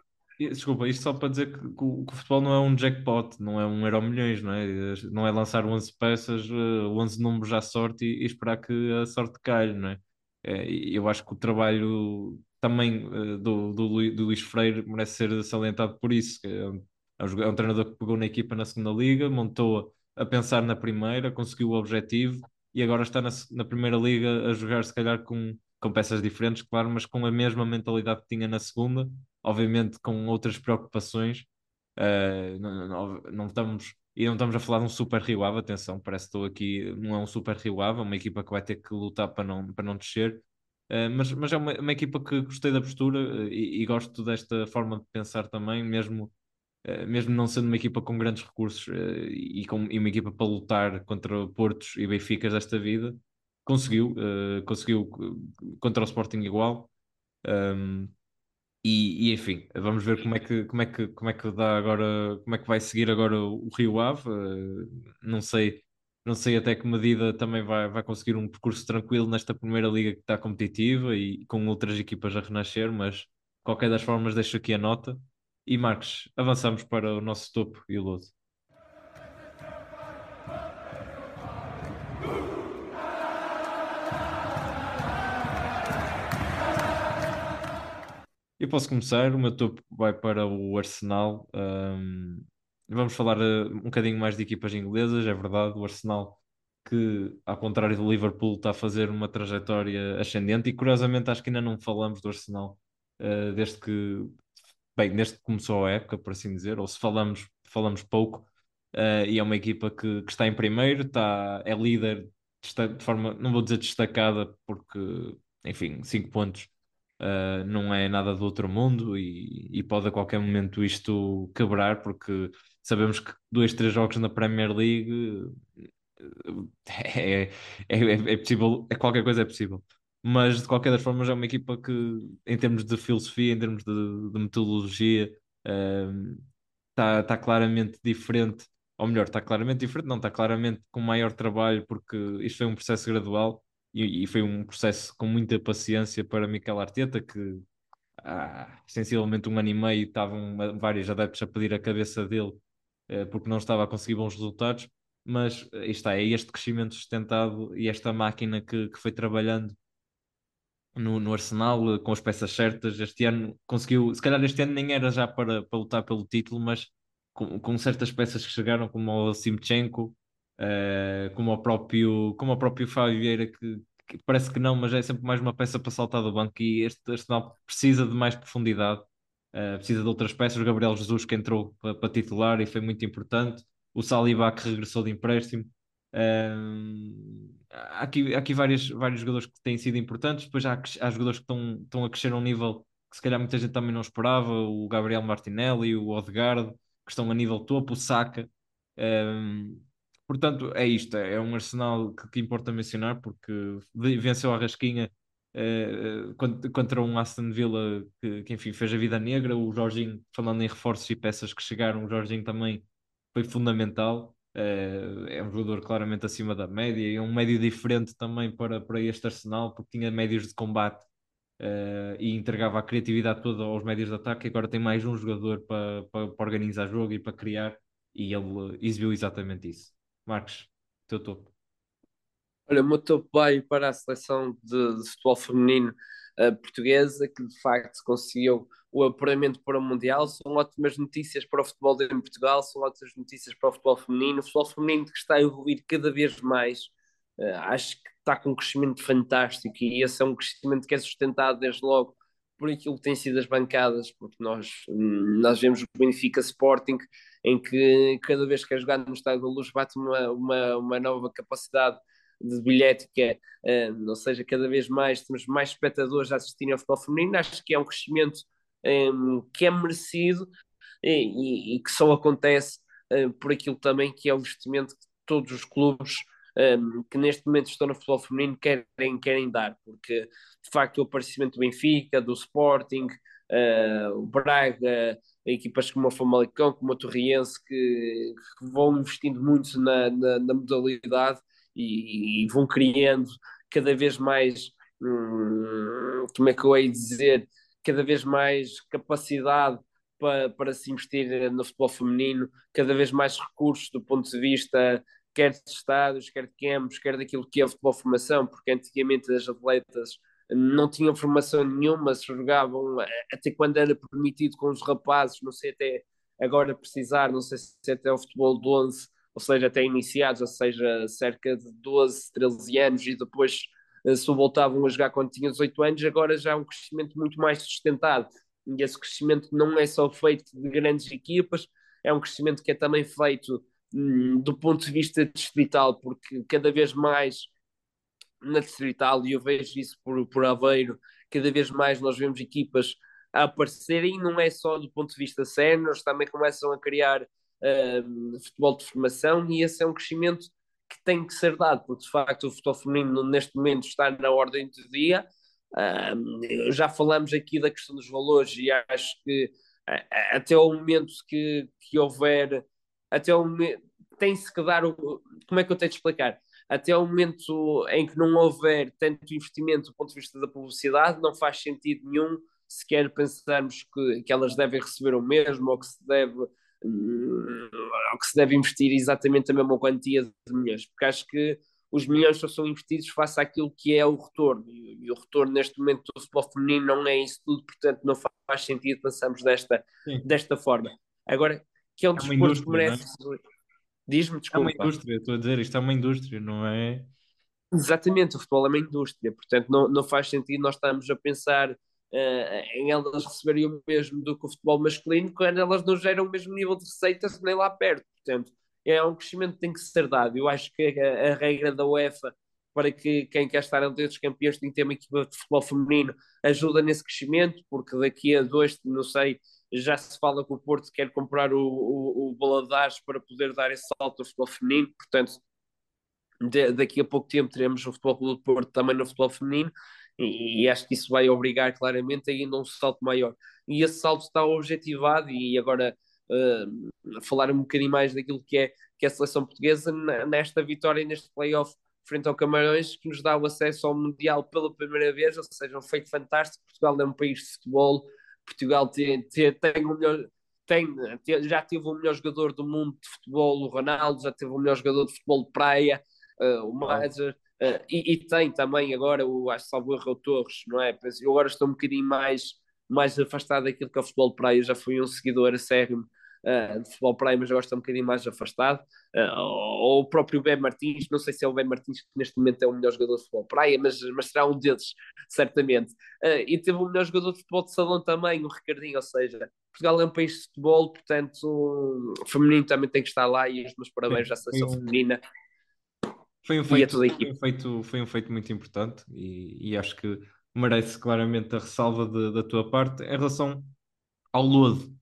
Desculpa, isto só para dizer que, que o, que o futebol não é um jackpot, não é um euro milhões, não é? Não é lançar 11 peças, uh, 11 números à sorte e, e esperar que a sorte caia, não é? É, eu acho que o trabalho também uh, do, do, do Luís Freire merece ser salientado por isso. É um, é é um treinador que pegou na equipa na segunda liga, montou a pensar na primeira, conseguiu o objetivo e agora está na, na primeira liga a jogar, se calhar, com, com peças diferentes, claro, mas com a mesma mentalidade que tinha na segunda, obviamente com outras preocupações. Uh, não, não, não estamos, e não estamos a falar de um super Rio Ave, atenção, parece que estou aqui, não é um super Rio Ave, é uma equipa que vai ter que lutar para não, para não descer. Uh, mas, mas é uma, uma equipa que gostei da postura uh, e, e gosto desta forma de pensar também, mesmo eh, mesmo não sendo uma equipa com grandes recursos eh, e, com, e uma equipa para lutar contra Portos e Benficas desta vida, conseguiu, eh, conseguiu eh, contra o Sporting igual. Um, e, e, enfim, vamos ver como é que como é que como é que dá agora, como é que vai seguir agora o, Rio Ave. Uh, não sei, não sei até que medida também vai, vai conseguir um percurso tranquilo nesta primeira liga que está competitiva e com outras equipas a renascer, mas qualquer das formas deixo aqui a nota. E Marcos, avançamos para o nosso topo e o lodo. Eu posso começar, o meu topo vai para o Arsenal. Um, vamos falar uh, um bocadinho mais de equipas inglesas, é verdade. O Arsenal, que ao contrário do Liverpool, está a fazer uma trajetória ascendente e curiosamente acho que ainda não falamos do Arsenal uh, desde que bem, desde que começou a época, por assim dizer, ou se falamos, falamos pouco, uh, e é uma equipa que, que, está em primeiro, está, é líder de forma, não vou dizer destacada, porque, enfim, 5 pontos uh, não é nada do outro mundo e, e, pode a qualquer momento isto quebrar, porque sabemos que dois, três jogos na Premier League é, é, é, é possível, é qualquer coisa é possível. Mas de qualquer das formas é uma equipa que, em termos de filosofia, em termos de, de metodologia, está um, tá claramente diferente, ou melhor, está claramente diferente, não, está claramente com maior trabalho, porque isto foi um processo gradual e, e foi um processo com muita paciência para Mikel Arteta, que há sensivelmente um ano e meio estavam vários adeptos a pedir a cabeça dele uh, porque não estava a conseguir bons resultados. Mas está, é este crescimento sustentado e esta máquina que, que foi trabalhando no, no Arsenal com as peças certas. Este ano conseguiu, se calhar este ano nem era já para, para lutar pelo título, mas com, com certas peças que chegaram, como o Simchenko, uh, como o próprio, como o próprio Fábio Vieira, que, que, parece que não, mas é sempre mais uma peça para saltar do banco. E este Arsenal precisa de mais profundidade, uh, precisa de outras peças. O Gabriel Jesus, que entrou para, para titular e foi muito importante. O Saliba, que regressou de empréstimo. Um, há aqui, há aqui vários, vários jogadores que têm sido importantes, depois há, há jogadores que estão, estão a crescer a um nível que se calhar muita gente também não esperava, o Gabriel Martinelli, o Odegaard, que estão a nível topo, o Saka. Um, portanto, é isto, é um Arsenal que, que importa mencionar, porque venceu a Rasquinha uh, contra um Aston Villa que, que, enfim, fez a vida negra, o Jorginho, falando em reforços e peças que chegaram, o Jorginho também foi fundamental. Uh, é um jogador claramente acima da média e é um médio diferente também para, para este Arsenal, porque tinha médios de combate uh, e entregava a criatividade toda aos médios de ataque. Agora tem mais um jogador para, para, para organizar jogo e para criar, e ele exibiu exatamente isso. Marcos, teu topo. Olha, o meu topo vai para a seleção de, de futebol feminino uh, portuguesa, que de facto conseguiu o apuramento para o Mundial. São ótimas notícias para o futebol em Portugal, são ótimas notícias para o futebol feminino. O futebol feminino que está a evoluir cada vez mais, uh, acho que está com um crescimento fantástico e esse é um crescimento que é sustentado desde logo por aquilo que tem sido as bancadas, porque nós, nós vemos o Benfica Sporting, em que cada vez que é jogado no Estádio da Luz bate uma, uma, uma nova capacidade de bilhética, uh, ou seja, cada vez mais temos mais espectadores a assistirem ao futebol feminino, acho que é um crescimento um, que é merecido e, e, e que só acontece uh, por aquilo também que é o investimento que todos os clubes um, que neste momento estão no futebol feminino querem, querem dar, porque de facto o aparecimento do Benfica, do Sporting, o Braga, equipas como o Famalicão, como o Torriense, que, que vão investindo muito na, na, na modalidade e, e, vão criando cada vez mais, hum, como é que eu hei dizer, cada vez mais capacidade para, para se investir no futebol feminino, cada vez mais recursos do ponto de vista quer de estados, quer de campos, quer daquilo que é futebol formação, porque antigamente as atletas não tinham formação nenhuma, se jogavam até quando era permitido com os rapazes, não sei até agora precisar, não sei se até o futebol de 11, ou seja, até iniciados, ou seja, cerca de 12, 13 anos e depois eh, se voltavam a jogar quando tinham 18 anos, agora já é um crescimento muito mais sustentado. E esse crescimento não é só feito de grandes equipas, é um crescimento que é também feito hum, do ponto de vista distrital, porque cada vez mais na distrital, e eu vejo isso por, por Aveiro, cada vez mais nós vemos equipas a aparecerem, não é só do ponto de vista sénior, também começam a criar uh, futebol de formação, e esse é um crescimento que tem que ser dado, porque de facto o futebol feminino neste momento está na ordem do dia. Uh, já falamos aqui da questão dos valores e acho que uh, até o momento que, que houver, até o momento, tem-se que dar o. Como é que eu tenho de explicar? Até o momento em que não houver tanto investimento do ponto de vista da publicidade, não faz sentido nenhum sequer pensarmos que, que elas devem receber o mesmo ou que se deve hum, ou que se deve investir exatamente a mesma quantia de milhões, porque acho que os milhões só são investidos face àquilo que é o retorno, e, o retorno neste momento do futebol feminino não é isso tudo, portanto não faz sentido pensarmos desta, desta forma. Agora, que é um é desporto que merece... Diz-me, desculpa. É uma indústria, estou a dizer, isto é uma indústria, não é? Exatamente, o futebol é uma indústria, portanto não, não faz sentido nós estarmos a pensar uh, em elas receberem o mesmo do que o futebol masculino quando elas não geram o mesmo nível de receitas nem lá perto, portanto é um crescimento que tem que ser dado, eu acho que a, a regra da UEFA para que quem quer estar entre os campeões tem que ter uma equipa de futebol feminino ajuda nesse crescimento, porque daqui a dois, não sei, já se fala que o Porto quer comprar o, o, o Baladares para poder dar esse salto ao futebol feminino, portanto, de, daqui a pouco tempo teremos o Futebol do Porto também no futebol feminino, e, e, acho que isso vai obrigar claramente ainda um salto maior. E esse salto está objetivado, e agora uh, falar um bocadinho mais daquilo que é, que é a seleção portuguesa nesta vitória, neste playoff frente ao Camarões, que nos dá o acesso ao Mundial pela primeira vez, ou seja, um feito fantástico. Portugal é um país de futebol Portugal tem, tem, tem o melhor, tem, já teve o melhor jogador do mundo de futebol, o Ronaldo, já teve o melhor jogador de futebol de praia, uh, o Mazer, uh, e, e, tem também agora o acho salvo o Torres, não é? Eu agora estou um bocadinho mais, mais afastado daquilo que é o futebol de praia, já fui um seguidor acérrimo uh, de futebol praia, mas agora está um bocadinho mais afastado. Uh, ou o próprio Ben Martins, não sei se é o Ben Martins que neste momento é o melhor jogador de futebol praia, mas, mas será um deles, certamente. Uh, e teve o melhor jogador de futebol de salão também, o Ricardinho, ou seja, Portugal é um país de futebol, portanto, o feminino também tem que estar lá e os meus parabéns à seleção feminina. Foi um, feito, foi, um feito, foi um feito muito importante e, e acho que merece claramente a ressalva de, da tua parte em relação ao Lodo.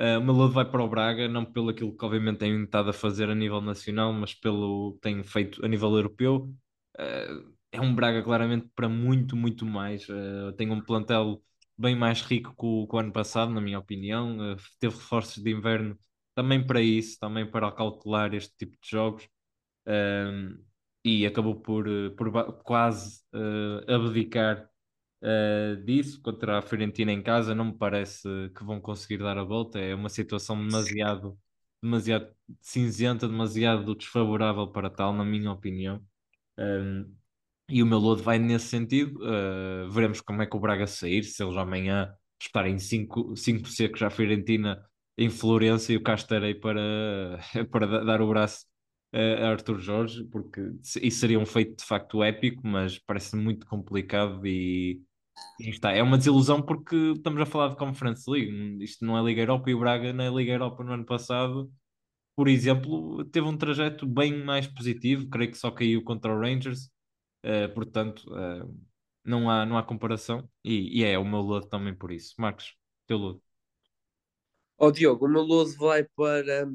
Uh, o meu vai para o Braga, não pelo aquilo que obviamente tem estado a fazer a nível nacional, mas pelo que tem feito a nível europeu. Uh, é um Braga claramente para muito, muito mais. Uh, tem um plantel bem mais rico que o, que o ano passado, na minha opinião. Uh, teve reforços de inverno também para isso, também para calcular este tipo de jogos. e acabou por, por quase abdicar uh, disso contra a Fiorentina em casa. Não me parece que vão conseguir dar a volta. É uma situação demasiado, demasiado cinzenta, demasiado desfavorável para tal, na minha opinião. Um, e o meu lodo vai nesse sentido. Uh, veremos como é que o Braga sair, se eles amanhã estarem 5 secos à Fiorentina em Florença, eu cá estarei para, para dar o braço a Arthur Jorge, porque isso seria um feito de facto épico, mas parece muito complicado e está. É uma desilusão porque estamos a falar de Conference League. Isto não é Liga Europa e o Braga na Liga Europa no ano passado, por exemplo, teve um trajeto bem mais positivo. Creio que só caiu contra o Rangers. Uh, portanto, uh, não, há, não há comparação. E, e, é o meu lodo também por isso. Marcos, teu lodo. Oh, Diogo, o meu lodo vai para,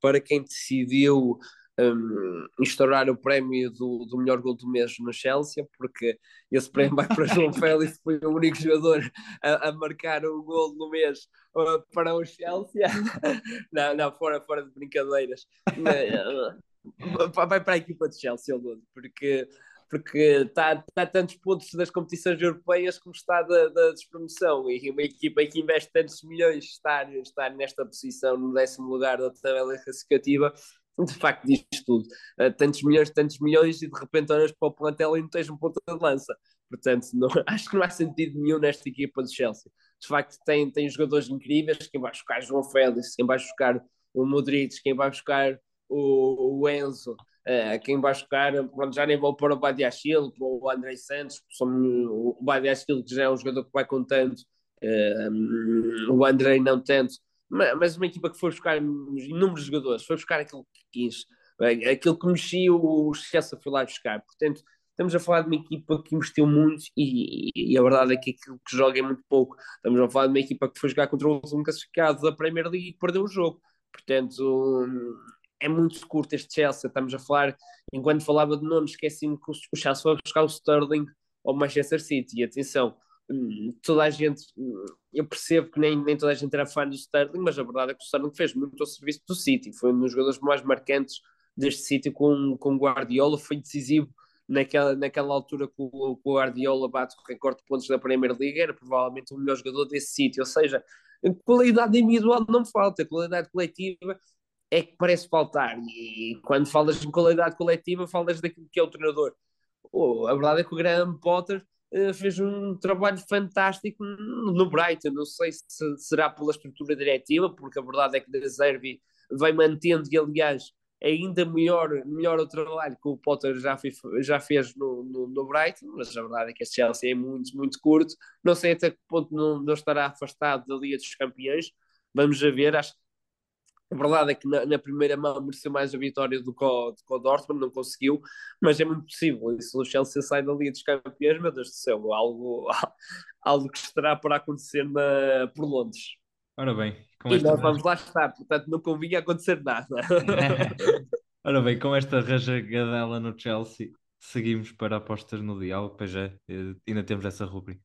para quem decidiu um, instaurar o prémio do, do melhor gol do mês no Chelsea, porque esse prémio vai para João Félix, foi o único jogador a, a marcar o gol do mês uh, para o Chelsea. não, não, fora, fora de brincadeiras. vai para a equipa de Chelsea, porque porque está tá tantos pontos das competições europeias como está da, da despromoção. E uma equipa que investe tantos milhões estar, estar nesta posição, no décimo lugar da tabela classificativa, de facto diz tudo. Uh, tantos milhões, tantos milhões, e de repente olhas para o plantel e não tens um ponto de lança. Portanto, não, acho que não há sentido nenhum nesta equipa do Chelsea. De facto, tem, tem jogadores incríveis. Quem vai buscar João Félix, quem vai buscar o Modric, quem vai buscar o, o Enzo, uh, quem vai buscar, pronto, já nem vou pôr o Badiachil, o André Santos, o Badiachil que já é um jogador que vai contando, uh, o André não tanto, mas uma equipa que foi buscar inúmeros jogadores, foi buscar aquilo que quis, aquilo que mexia o Chelsea foi lá buscar, portanto estamos a falar de uma equipa que investiu muito e, e, a verdade é que aquilo que joga é muito pouco. Estamos a falar de uma equipa que foi jogar contra o último classificado da Premier League e perdeu o jogo. Portanto, é muito curto este Chelsea. Estamos a falar, enquanto falava de nomes, esqueci-me que o Chelsea foi buscar o Sterling ao Manchester City. E atenção, hum, toda a gente, hum, eu percebo que nem, nem toda a gente era fã do Sterling, mas a verdade é que o Sterling fez muito ao serviço do City. Foi um dos jogadores mais marcantes deste City com, com Guardiola, foi decisivo naquela, naquela altura que o, Guardiola bate o recorde de pontos da Premier League, era provavelmente o melhor jogador desse City. Ou seja, qualidade individual não falta, qualidade coletiva é que parece faltar. E quando falas de qualidade coletiva, falas daquilo que é o treinador. Oh, a verdade é que o Graham Potter fez um trabalho fantástico no Brighton. Não sei se será pela estrutura diretiva, porque a verdade é que De Zerbi vai mantendo, e aliás, ainda melhor, melhor o trabalho que o Potter já fez, já fez no, no, no, Brighton, mas a verdade é que a Chelsea é muito, muito curto. Não sei até que ponto não, não estará afastado da Liga dos Campeões. Vamos a ver, acho a verdade é que na, na, primeira mão mereceu mais a vitória do que, o, do que o Dortmund, não conseguiu, mas é muito possível. E se o Chelsea sai da Liga dos Campeões, meu Deus do céu, algo, algo que estará para acontecer na, por Londres. Ora bem, com e nós vamos lá estar, portanto não convinha acontecer nada. Ora bem, com esta rajagadela no Chelsea, seguimos para apostas no diálogo, pois é, eh, ainda temos essa rubrica.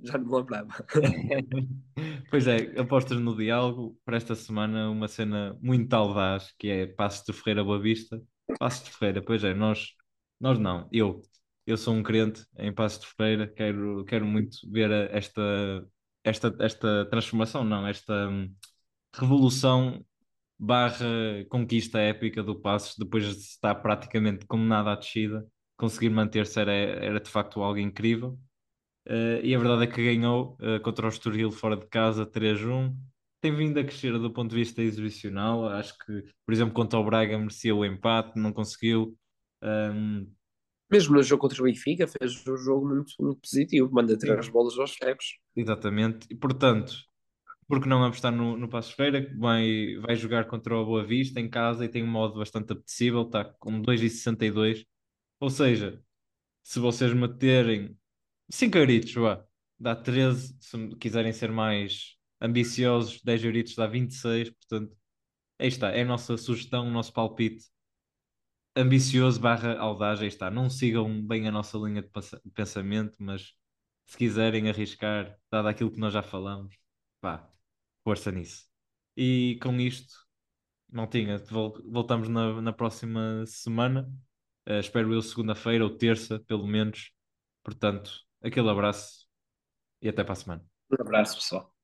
Já não lembrava. pois é, apostas no diálogo para esta semana uma cena muito audaz que é Passos de Ferreira Boa Vista. Passos de Ferreira, pois é, nós, nós não, eu. Eu sou um crente em Passos de Ferreira, quero, quero muito ver esta, esta, esta transformação, não, esta hum, revolução barra conquista épica do Passos depois de estar praticamente condenado à descida, conseguir manter-se era, era de facto algo incrível. Uh, e a verdade é que ganhou uh, contra o Estoril fora de casa 3-1. Tem vindo a crescer do ponto de vista exibicional. Acho que, por exemplo, contra o Braga merecia o empate, não conseguiu. Um... Mesmo no jogo contra o Benfica, fez um jogo muito, muito positivo, manda tirar as bolas aos cegos. Exatamente, e portanto, porque não apostar no, no Passos Feira, vai, vai jogar contra o Boa Vista em casa e tem um modo bastante apetecível, está com 2,62. Ou seja, se vocês meterem 5 euritos, vá. Dá 13. Se quiserem ser mais ambiciosos, 10 euritos dá 26. Portanto, aí está. É a nossa sugestão, o nosso palpite. Ambicioso barra audaz, aí está. Não sigam bem a nossa linha de pensamento, mas se quiserem arriscar, dado aquilo que nós já falamos, pá, força nisso. E com isto, não tinha, voltamos na, na próxima semana. Uh, espero eu segunda-feira ou terça, pelo menos. Portanto, Aquele abraço e até para a semana. Um abraço, pessoal.